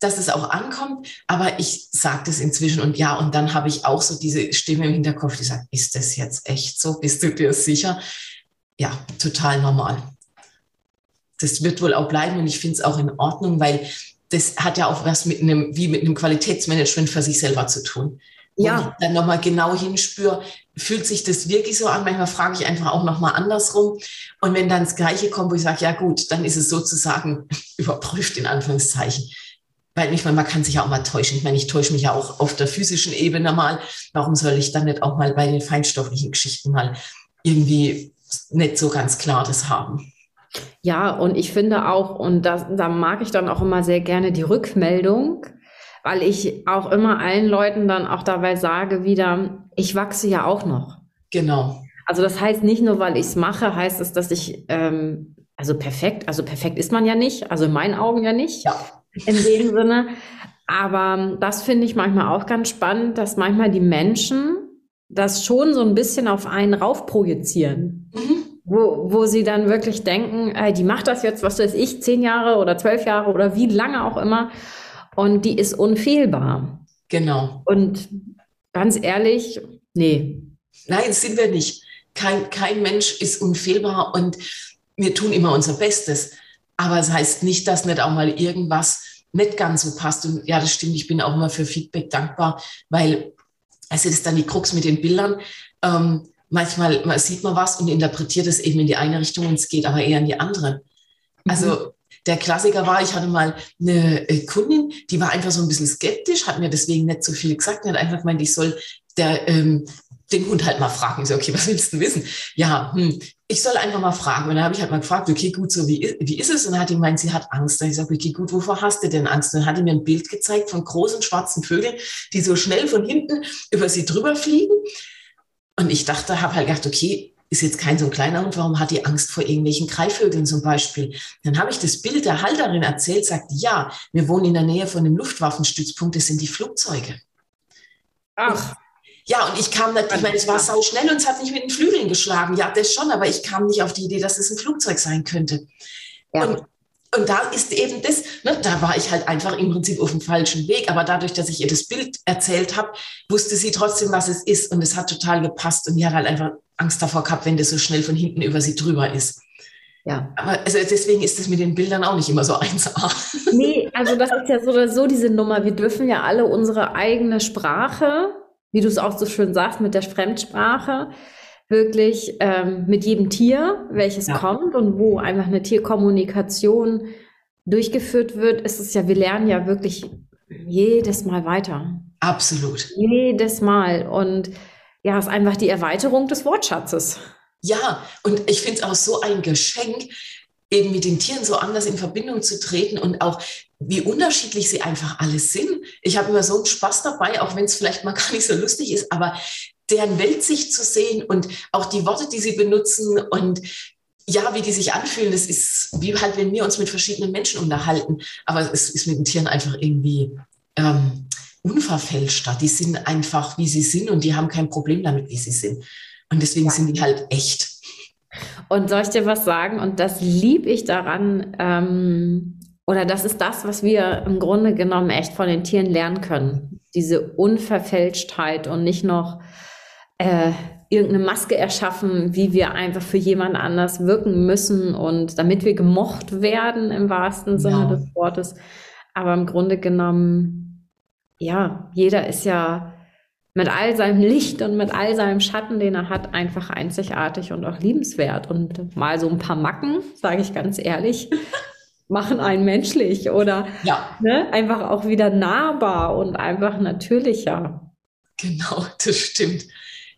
dass es auch ankommt, aber ich sage das inzwischen und ja, und dann habe ich auch so diese Stimme im Hinterkopf, die sagt, ist das jetzt echt so? Bist du dir sicher? Ja, total normal. Das wird wohl auch bleiben und ich finde es auch in Ordnung, weil das hat ja auch was mit einem, wie mit einem Qualitätsmanagement für sich selber zu tun. Ja. Und ich dann nochmal genau hinspüre, fühlt sich das wirklich so an? Manchmal frage ich einfach auch nochmal andersrum. Und wenn dann das Gleiche kommt, wo ich sage, ja gut, dann ist es sozusagen überprüft in Anführungszeichen weil ich meine, man kann sich ja auch mal täuschen. Ich meine, ich täusche mich ja auch auf der physischen Ebene mal. Warum soll ich dann nicht auch mal bei den feinstofflichen Geschichten mal irgendwie nicht so ganz klar das haben? Ja, und ich finde auch, und das, da mag ich dann auch immer sehr gerne die Rückmeldung, weil ich auch immer allen Leuten dann auch dabei sage wieder, ich wachse ja auch noch. Genau. Also das heißt nicht nur, weil ich es mache, heißt es, dass ich, ähm, also perfekt, also perfekt ist man ja nicht, also in meinen Augen ja nicht. Ja in dem Sinne. Aber das finde ich manchmal auch ganz spannend, dass manchmal die Menschen das schon so ein bisschen auf einen raufprojizieren. Mhm. Wo, wo sie dann wirklich denken, ey, die macht das jetzt, was weiß ich, zehn Jahre oder zwölf Jahre oder wie lange auch immer. Und die ist unfehlbar. Genau. Und ganz ehrlich, nee. Nein, sind wir nicht. Kein, kein Mensch ist unfehlbar und wir tun immer unser Bestes. Aber es das heißt nicht, dass nicht auch mal irgendwas nicht ganz so passt. Und ja, das stimmt, ich bin auch immer für Feedback dankbar, weil also das ist dann die Krux mit den Bildern. Ähm, manchmal man sieht man was und interpretiert es eben in die eine Richtung und es geht aber eher in die andere. Also mhm. der Klassiker war, ich hatte mal eine äh, Kundin, die war einfach so ein bisschen skeptisch, hat mir deswegen nicht so viel gesagt, und hat einfach gemeint, ich soll der, ähm, den Hund halt mal fragen. Ich so, okay, was willst du wissen? Ja, hm, ich soll einfach mal fragen. Und dann habe ich halt mal gefragt, okay, gut, so wie, wie ist es? Und dann hat die gemeint, sie hat Angst. Und ich sage, okay, gut, wovor hast du denn Angst? Und dann hat die mir ein Bild gezeigt von großen schwarzen Vögeln, die so schnell von hinten über sie drüber fliegen. Und ich dachte, habe halt gedacht, okay, ist jetzt kein so ein kleiner Hund, warum hat die Angst vor irgendwelchen Greifvögeln zum Beispiel? Dann habe ich das Bild der Halterin erzählt, sagt, ja, wir wohnen in der Nähe von dem Luftwaffenstützpunkt, das sind die Flugzeuge. Ach. Ja, und ich kam nicht, ich meine, es war sau schnell und es hat nicht mit den Flügeln geschlagen. Ja, das schon, aber ich kam nicht auf die Idee, dass es ein Flugzeug sein könnte. Ja. Und, und da ist eben das, ne, da war ich halt einfach im Prinzip auf dem falschen Weg. Aber dadurch, dass ich ihr das Bild erzählt habe, wusste sie trotzdem, was es ist. Und es hat total gepasst. Und die hat halt einfach Angst davor gehabt, wenn das so schnell von hinten über sie drüber ist. Ja. Aber also deswegen ist es mit den Bildern auch nicht immer so 1A. Nee, also das ist ja so oder so diese Nummer. Wir dürfen ja alle unsere eigene Sprache wie du es auch so schön sagst, mit der Fremdsprache, wirklich ähm, mit jedem Tier, welches ja. kommt und wo einfach eine Tierkommunikation durchgeführt wird, ist es ja, wir lernen ja wirklich jedes Mal weiter. Absolut. Jedes Mal. Und ja, es ist einfach die Erweiterung des Wortschatzes. Ja, und ich finde es auch so ein Geschenk, eben mit den Tieren so anders in Verbindung zu treten und auch wie unterschiedlich sie einfach alles sind. Ich habe immer so einen Spaß dabei, auch wenn es vielleicht mal gar nicht so lustig ist, aber deren Weltsicht zu sehen und auch die Worte, die sie benutzen und ja, wie die sich anfühlen, das ist wie halt, wenn wir uns mit verschiedenen Menschen unterhalten. Aber es ist mit den Tieren einfach irgendwie ähm, unverfälschter. Die sind einfach, wie sie sind und die haben kein Problem damit, wie sie sind. Und deswegen ja. sind die halt echt. Und soll ich dir was sagen? Und das liebe ich daran, ähm, oder das ist das, was wir im Grunde genommen echt von den Tieren lernen können. Diese Unverfälschtheit und nicht noch äh, irgendeine Maske erschaffen, wie wir einfach für jemand anders wirken müssen und damit wir gemocht werden im wahrsten Sinne ja. des Wortes. Aber im Grunde genommen, ja, jeder ist ja mit all seinem Licht und mit all seinem Schatten, den er hat, einfach einzigartig und auch liebenswert. Und mal so ein paar Macken, sage ich ganz ehrlich, machen einen menschlich oder ja. ne, einfach auch wieder nahbar und einfach natürlicher. Genau, das stimmt.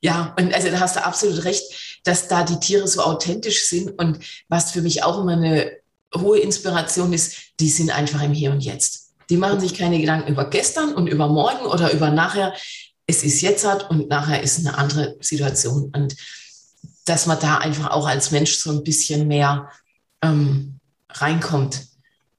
Ja, und also da hast du absolut recht, dass da die Tiere so authentisch sind und was für mich auch immer eine hohe Inspiration ist, die sind einfach im Hier und Jetzt. Die machen sich keine Gedanken über gestern und über morgen oder über nachher. Es ist jetzt halt und nachher ist eine andere Situation. Und dass man da einfach auch als Mensch so ein bisschen mehr ähm, reinkommt.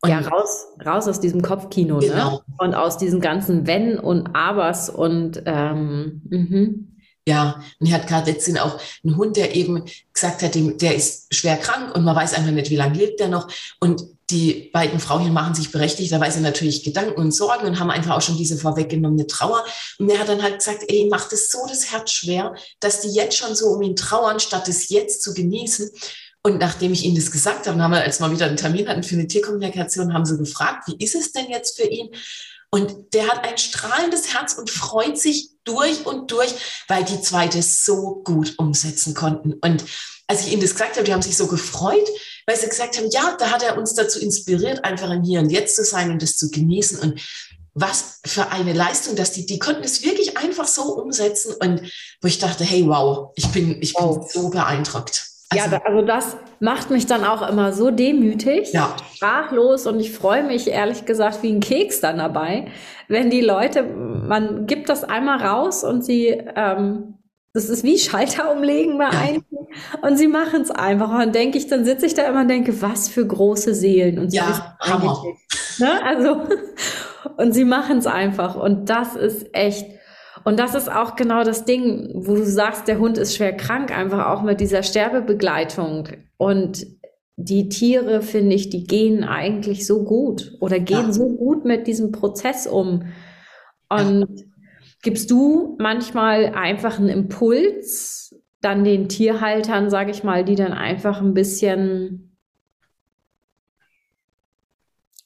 Und ja, raus, raus aus diesem Kopfkino, ne? genau. ne? Und aus diesen ganzen Wenn und Abers und ähm, mhm. Ja, und er hat gerade letztens auch einen Hund, der eben gesagt hat, der ist schwer krank und man weiß einfach nicht, wie lange lebt der noch. Und die beiden Frauen machen sich berechtigterweise natürlich Gedanken und Sorgen und haben einfach auch schon diese vorweggenommene Trauer. Und er hat dann halt gesagt, ey, macht es so das Herz schwer, dass die jetzt schon so um ihn trauern, statt es jetzt zu genießen. Und nachdem ich ihnen das gesagt habe, haben wir, als wir wieder einen Termin hatten für eine Tierkommunikation, haben sie gefragt, wie ist es denn jetzt für ihn? Und der hat ein strahlendes Herz und freut sich durch und durch, weil die zwei das so gut umsetzen konnten. Und als ich ihnen das gesagt habe, die haben sich so gefreut, weil sie gesagt haben, ja, da hat er uns dazu inspiriert, einfach im Hier und Jetzt zu sein und das zu genießen. Und was für eine Leistung, dass die, die konnten es wirklich einfach so umsetzen. Und wo ich dachte, hey, wow, ich bin, ich bin wow. so beeindruckt. Also, ja, also das macht mich dann auch immer so demütig, ja. sprachlos und ich freue mich ehrlich gesagt wie ein Keks dann dabei, wenn die Leute, man gibt das einmal raus und sie, ähm, das ist wie Schalter umlegen bei einem und sie machen es einfach. Und dann denke ich, dann sitze ich da immer und denke, was für große Seelen und sie ja, Hammer. Ne? Also Und sie machen es einfach. Und das ist echt. Und das ist auch genau das Ding, wo du sagst, der Hund ist schwer krank, einfach auch mit dieser Sterbebegleitung. Und die Tiere, finde ich, die gehen eigentlich so gut oder gehen ja. so gut mit diesem Prozess um. Und ja. gibst du manchmal einfach einen Impuls dann den Tierhaltern, sage ich mal, die dann einfach ein bisschen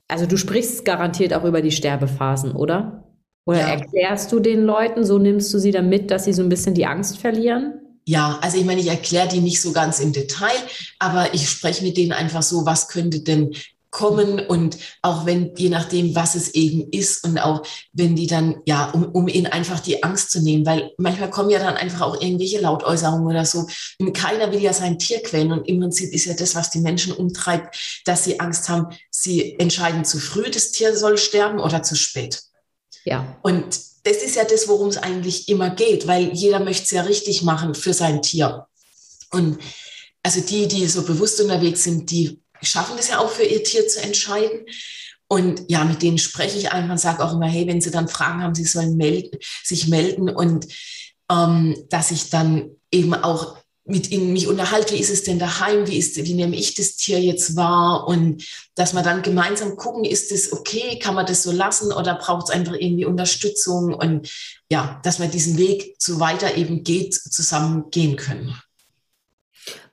also du sprichst garantiert auch über die Sterbephasen, oder? Oder ja. erklärst du den Leuten, so nimmst du sie dann mit, dass sie so ein bisschen die Angst verlieren? Ja, also ich meine, ich erkläre die nicht so ganz im Detail, aber ich spreche mit denen einfach so, was könnte denn kommen und auch wenn, je nachdem, was es eben ist und auch wenn die dann, ja, um, um ihnen einfach die Angst zu nehmen, weil manchmal kommen ja dann einfach auch irgendwelche Lautäußerungen oder so und keiner will ja sein Tier quälen und im Prinzip ist ja das, was die Menschen umtreibt, dass sie Angst haben, sie entscheiden zu früh, das Tier soll sterben oder zu spät. Ja. Und das ist ja das, worum es eigentlich immer geht, weil jeder möchte es ja richtig machen für sein Tier. Und also die, die so bewusst unterwegs sind, die schaffen das ja auch für ihr Tier zu entscheiden. Und ja, mit denen spreche ich einfach und sage auch immer, hey, wenn sie dann Fragen haben, sie sollen melden, sich melden und ähm, dass ich dann eben auch mit ihnen mich unterhalte, wie ist es denn daheim, wie, ist, wie nehme ich das Tier jetzt wahr? Und dass man dann gemeinsam gucken, ist es okay, kann man das so lassen oder braucht es einfach irgendwie Unterstützung? Und ja, dass man diesen Weg so weiter eben geht, zusammen gehen können.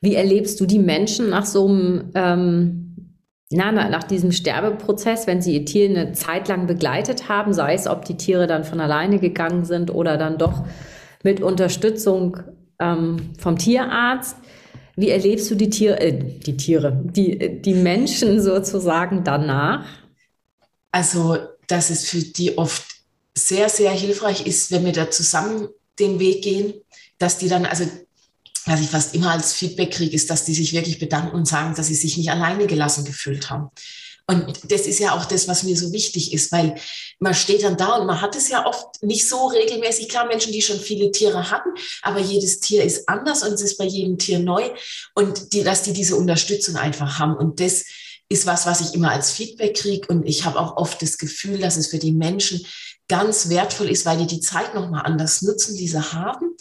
Wie erlebst du die Menschen nach so einem, ähm, na, nach diesem Sterbeprozess, wenn sie ihr Tier eine Zeit lang begleitet haben, sei es, ob die Tiere dann von alleine gegangen sind oder dann doch mit Unterstützung ähm, vom Tierarzt? Wie erlebst du die Tiere, äh, die Tiere, die, die Menschen sozusagen danach? Also, dass es für die oft sehr, sehr hilfreich ist, wenn wir da zusammen den Weg gehen, dass die dann, also was ich fast immer als Feedback kriege, ist, dass die sich wirklich bedanken und sagen, dass sie sich nicht alleine gelassen gefühlt haben. Und das ist ja auch das, was mir so wichtig ist, weil man steht dann da und man hat es ja oft nicht so regelmäßig. Klar, Menschen, die schon viele Tiere hatten, aber jedes Tier ist anders und es ist bei jedem Tier neu und die, dass die diese Unterstützung einfach haben. Und das ist was, was ich immer als Feedback kriege. Und ich habe auch oft das Gefühl, dass es für die Menschen ganz wertvoll ist, weil die die Zeit nochmal anders nutzen, die sie haben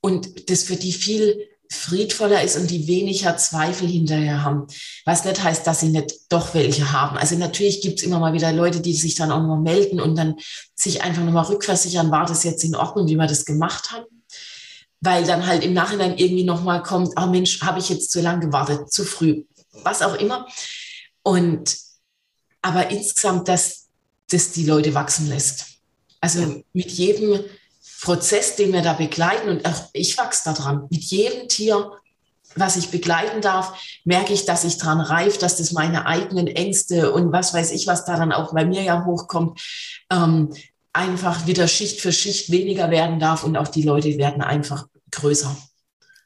und das für die viel friedvoller ist und die weniger Zweifel hinterher haben. Was nicht heißt, dass sie nicht doch welche haben. Also natürlich gibt es immer mal wieder Leute, die sich dann auch noch melden und dann sich einfach nochmal rückversichern, war das jetzt in Ordnung, wie wir das gemacht haben? Weil dann halt im Nachhinein irgendwie nochmal kommt, oh Mensch, habe ich jetzt zu lang gewartet, zu früh, was auch immer. Und aber insgesamt, dass das die Leute wachsen lässt. Also mit jedem Prozess, den wir da begleiten, und auch ich wachse daran, mit jedem Tier, was ich begleiten darf, merke ich, dass ich dran reife, dass das meine eigenen Ängste und was weiß ich, was da dann auch bei mir ja hochkommt, ähm, einfach wieder Schicht für Schicht weniger werden darf und auch die Leute werden einfach größer.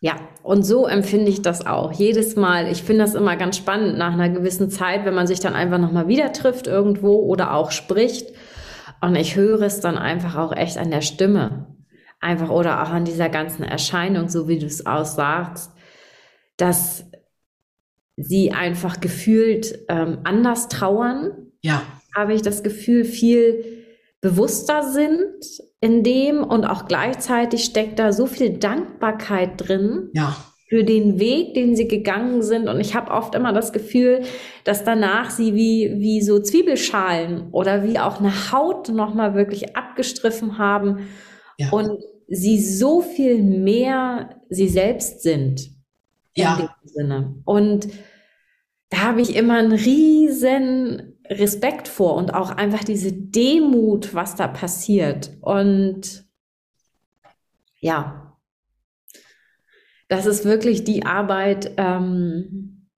Ja, und so empfinde ich das auch. Jedes Mal, ich finde das immer ganz spannend nach einer gewissen Zeit, wenn man sich dann einfach nochmal wieder trifft irgendwo oder auch spricht und ich höre es dann einfach auch echt an der Stimme. Einfach oder auch an dieser ganzen Erscheinung, so wie du es aussagst, dass sie einfach gefühlt ähm, anders trauern. Ja. Habe ich das Gefühl, viel bewusster sind in dem und auch gleichzeitig steckt da so viel Dankbarkeit drin. Ja für den Weg, den sie gegangen sind. Und ich habe oft immer das Gefühl, dass danach sie wie, wie so Zwiebelschalen oder wie auch eine Haut nochmal wirklich abgestriffen haben ja. und sie so viel mehr sie selbst sind. Ja. In dem Sinne. Und da habe ich immer einen riesen Respekt vor und auch einfach diese Demut, was da passiert. Und ja, das ist wirklich die Arbeit, ähm,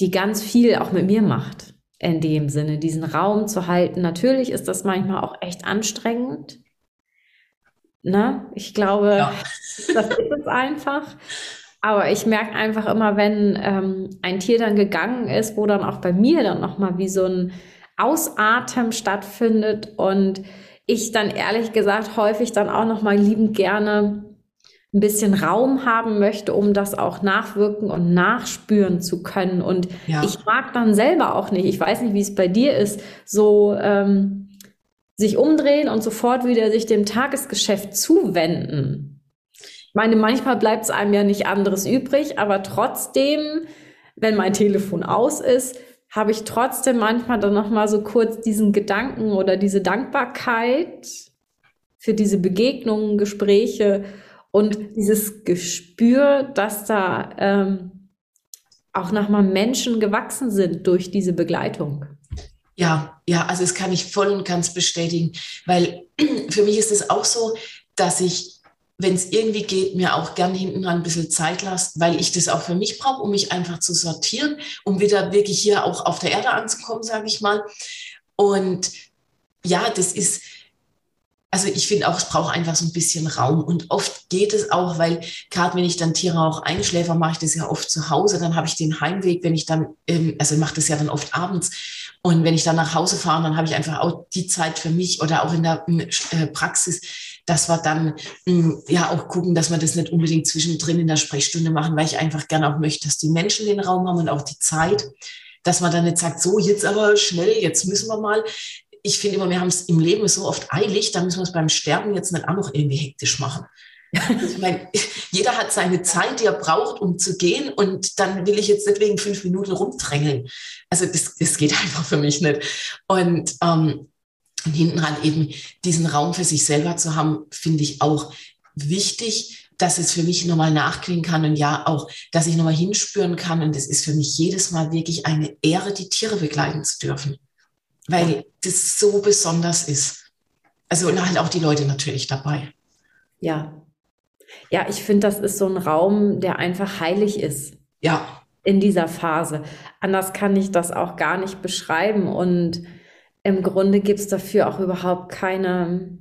die ganz viel auch mit mir macht. In dem Sinne, diesen Raum zu halten. Natürlich ist das manchmal auch echt anstrengend. Ne? Ich glaube, ja. das ist es einfach. Aber ich merke einfach immer, wenn ähm, ein Tier dann gegangen ist, wo dann auch bei mir dann nochmal wie so ein Ausatmen stattfindet und ich dann ehrlich gesagt häufig dann auch nochmal liebend gerne ein bisschen Raum haben möchte, um das auch nachwirken und nachspüren zu können. Und ja. ich mag dann selber auch nicht, ich weiß nicht, wie es bei dir ist, so ähm, sich umdrehen und sofort wieder sich dem Tagesgeschäft zuwenden. Ich meine, manchmal bleibt es einem ja nicht anderes übrig, aber trotzdem, wenn mein Telefon aus ist, habe ich trotzdem manchmal dann noch mal so kurz diesen Gedanken oder diese Dankbarkeit für diese Begegnungen, Gespräche und dieses Gespür, dass da ähm, auch nochmal Menschen gewachsen sind durch diese Begleitung. Ja, ja, also das kann ich voll und ganz bestätigen, weil für mich ist es auch so, dass ich, wenn es irgendwie geht, mir auch gern hinten dran ein bisschen Zeit lasse, weil ich das auch für mich brauche, um mich einfach zu sortieren, um wieder wirklich hier auch auf der Erde anzukommen, sage ich mal. Und ja, das ist, also ich finde auch, es braucht einfach so ein bisschen Raum. Und oft geht es auch, weil gerade wenn ich dann Tiere auch einschläfer, mache ich das ja oft zu Hause. Dann habe ich den Heimweg, wenn ich dann, ähm, also mache das ja dann oft abends. Und wenn ich dann nach Hause fahre, dann habe ich einfach auch die Zeit für mich oder auch in der äh, Praxis, dass wir dann hm, ja auch gucken, dass wir das nicht unbedingt zwischendrin in der Sprechstunde machen, weil ich einfach gerne auch möchte, dass die Menschen den Raum haben und auch die Zeit dass man dann nicht sagt, so jetzt aber schnell, jetzt müssen wir mal, ich finde immer, wir haben es im Leben so oft eilig, da müssen wir es beim Sterben jetzt nicht auch noch irgendwie hektisch machen. Ich meine, jeder hat seine Zeit, die er braucht, um zu gehen. Und dann will ich jetzt nicht wegen fünf Minuten rumdrängeln. Also das, das geht einfach für mich nicht. Und, ähm, und hinten ran eben diesen Raum für sich selber zu haben, finde ich auch wichtig, dass es für mich nochmal nachklingen kann und ja auch, dass ich nochmal hinspüren kann. Und es ist für mich jedes Mal wirklich eine Ehre, die Tiere begleiten zu dürfen weil das so besonders ist. Also und halt auch die Leute natürlich dabei. Ja. Ja, ich finde, das ist so ein Raum, der einfach heilig ist. Ja. In dieser Phase. Anders kann ich das auch gar nicht beschreiben. Und im Grunde gibt es dafür auch überhaupt keine,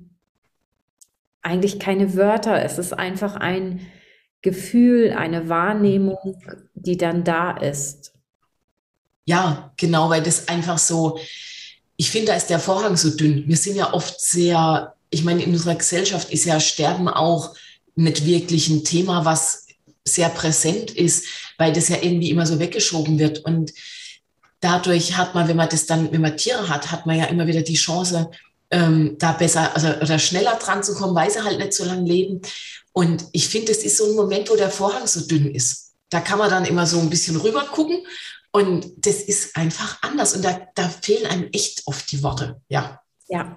eigentlich keine Wörter. Es ist einfach ein Gefühl, eine Wahrnehmung, die dann da ist. Ja, genau, weil das einfach so, ich finde, da ist der Vorhang so dünn. Wir sind ja oft sehr, ich meine, in unserer Gesellschaft ist ja Sterben auch nicht wirklich ein Thema, was sehr präsent ist, weil das ja irgendwie immer so weggeschoben wird. Und dadurch hat man, wenn man das dann, wenn man Tiere hat, hat man ja immer wieder die Chance, ähm, da besser also, oder schneller dran zu kommen, weil sie halt nicht so lange leben. Und ich finde, das ist so ein Moment, wo der Vorhang so dünn ist. Da kann man dann immer so ein bisschen rüber gucken und das ist einfach anders. Und da, da fehlen einem echt oft die Worte. Ja. Ja.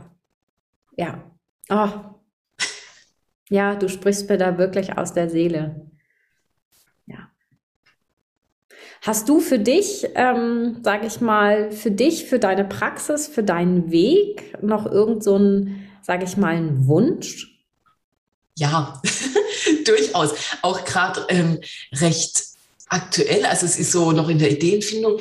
Ja. Oh. Ja, du sprichst mir da wirklich aus der Seele. Ja. Hast du für dich, ähm, sage ich mal, für dich, für deine Praxis, für deinen Weg noch irgend so einen, sage ich mal, einen Wunsch? Ja, durchaus. Auch gerade ähm, recht aktuell, also es ist so noch in der Ideenfindung.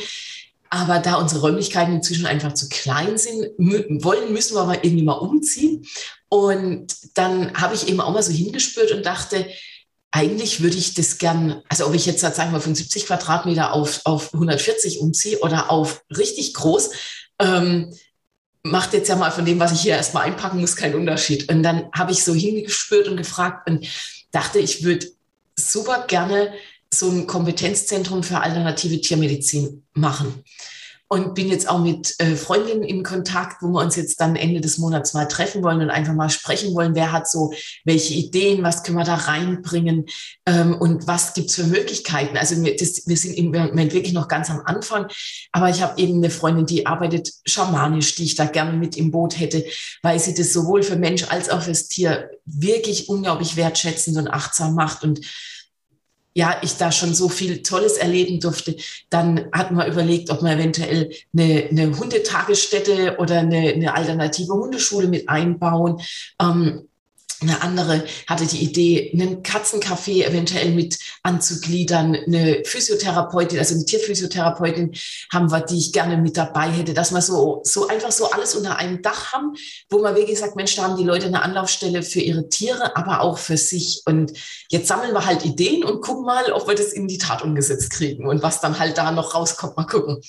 Aber da unsere Räumlichkeiten inzwischen einfach zu klein sind, wollen, müssen wir aber irgendwie mal umziehen. Und dann habe ich eben auch mal so hingespürt und dachte, eigentlich würde ich das gern, also ob ich jetzt, sagen wir von 70 Quadratmeter auf, auf 140 umziehe oder auf richtig groß, ähm, macht jetzt ja mal von dem, was ich hier erstmal einpacken muss, keinen Unterschied. Und dann habe ich so hingespürt und gefragt und dachte, ich würde super gerne so ein Kompetenzzentrum für alternative Tiermedizin machen. Und bin jetzt auch mit äh, Freundinnen in Kontakt, wo wir uns jetzt dann Ende des Monats mal treffen wollen und einfach mal sprechen wollen, wer hat so welche Ideen, was können wir da reinbringen ähm, und was gibt's für Möglichkeiten. Also wir, das, wir sind im Moment wirklich noch ganz am Anfang, aber ich habe eben eine Freundin, die arbeitet schamanisch, die ich da gerne mit im Boot hätte, weil sie das sowohl für Mensch als auch fürs Tier wirklich unglaublich wertschätzend und achtsam macht und ja, ich da schon so viel Tolles erleben durfte, dann hat man überlegt, ob man eventuell eine, eine Hundetagesstätte oder eine, eine alternative Hundeschule mit einbauen. Ähm, eine andere hatte die Idee, einen Katzencafé eventuell mit anzugliedern, eine Physiotherapeutin, also eine Tierphysiotherapeutin haben wir, die ich gerne mit dabei hätte, dass wir so, so einfach so alles unter einem Dach haben, wo man wirklich sagt, Mensch, da haben die Leute eine Anlaufstelle für ihre Tiere, aber auch für sich. Und jetzt sammeln wir halt Ideen und gucken mal, ob wir das in die Tat umgesetzt kriegen und was dann halt da noch rauskommt, mal gucken.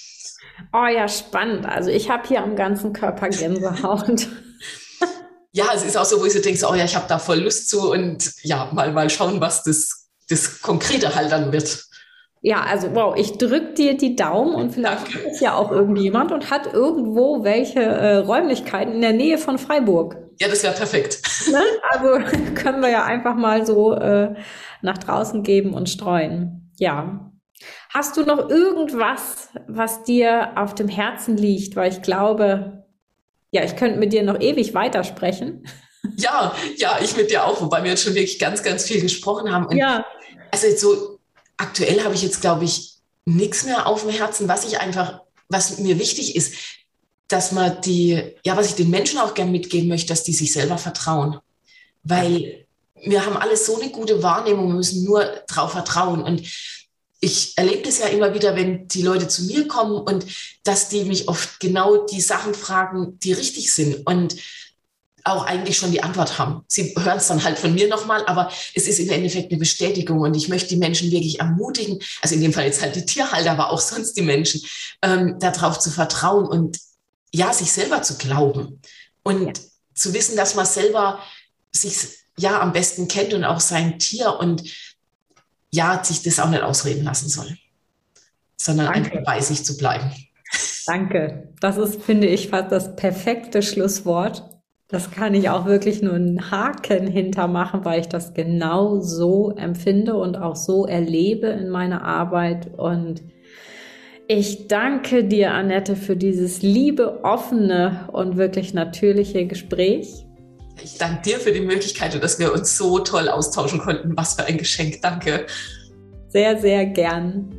Oh ja, spannend. Also ich habe hier am ganzen Körper Gänsehaut. ja, es ist auch so, wo ich so denke, so, oh ja, ich habe da voll Lust zu und ja, mal, mal schauen, was das, das Konkrete halt dann wird. Ja, also wow, ich drücke dir die Daumen und vielleicht ist ja auch irgendjemand und hat irgendwo welche äh, Räumlichkeiten in der Nähe von Freiburg. Ja, das wäre perfekt. Ne? Also können wir ja einfach mal so äh, nach draußen geben und streuen. Ja. Hast du noch irgendwas, was dir auf dem Herzen liegt? Weil ich glaube, ja, ich könnte mit dir noch ewig weitersprechen. Ja, ja, ich mit dir auch, wobei wir jetzt schon wirklich ganz, ganz viel gesprochen haben. Und ja. Also jetzt so aktuell habe ich jetzt, glaube ich, nichts mehr auf dem Herzen, was ich einfach, was mir wichtig ist, dass man die, ja, was ich den Menschen auch gern mitgeben möchte, dass die sich selber vertrauen. Weil wir haben alles so eine gute Wahrnehmung, wir müssen nur drauf vertrauen. Und ich erlebe das ja immer wieder, wenn die Leute zu mir kommen und dass die mich oft genau die Sachen fragen, die richtig sind. Und auch eigentlich schon die Antwort haben. Sie hören es dann halt von mir nochmal, aber es ist im Endeffekt eine Bestätigung und ich möchte die Menschen wirklich ermutigen, also in dem Fall jetzt halt die Tierhalter, aber auch sonst die Menschen, ähm, darauf zu vertrauen und ja, sich selber zu glauben und ja. zu wissen, dass man selber sich ja am besten kennt und auch sein Tier und ja, sich das auch nicht ausreden lassen soll, sondern Danke. einfach bei sich zu bleiben. Danke. Das ist, finde ich, fast das perfekte Schlusswort. Das kann ich auch wirklich nur einen Haken hintermachen, weil ich das genau so empfinde und auch so erlebe in meiner Arbeit. Und ich danke dir, Annette, für dieses liebe, offene und wirklich natürliche Gespräch. Ich danke dir für die Möglichkeit, dass wir uns so toll austauschen konnten. Was für ein Geschenk. Danke. Sehr, sehr gern.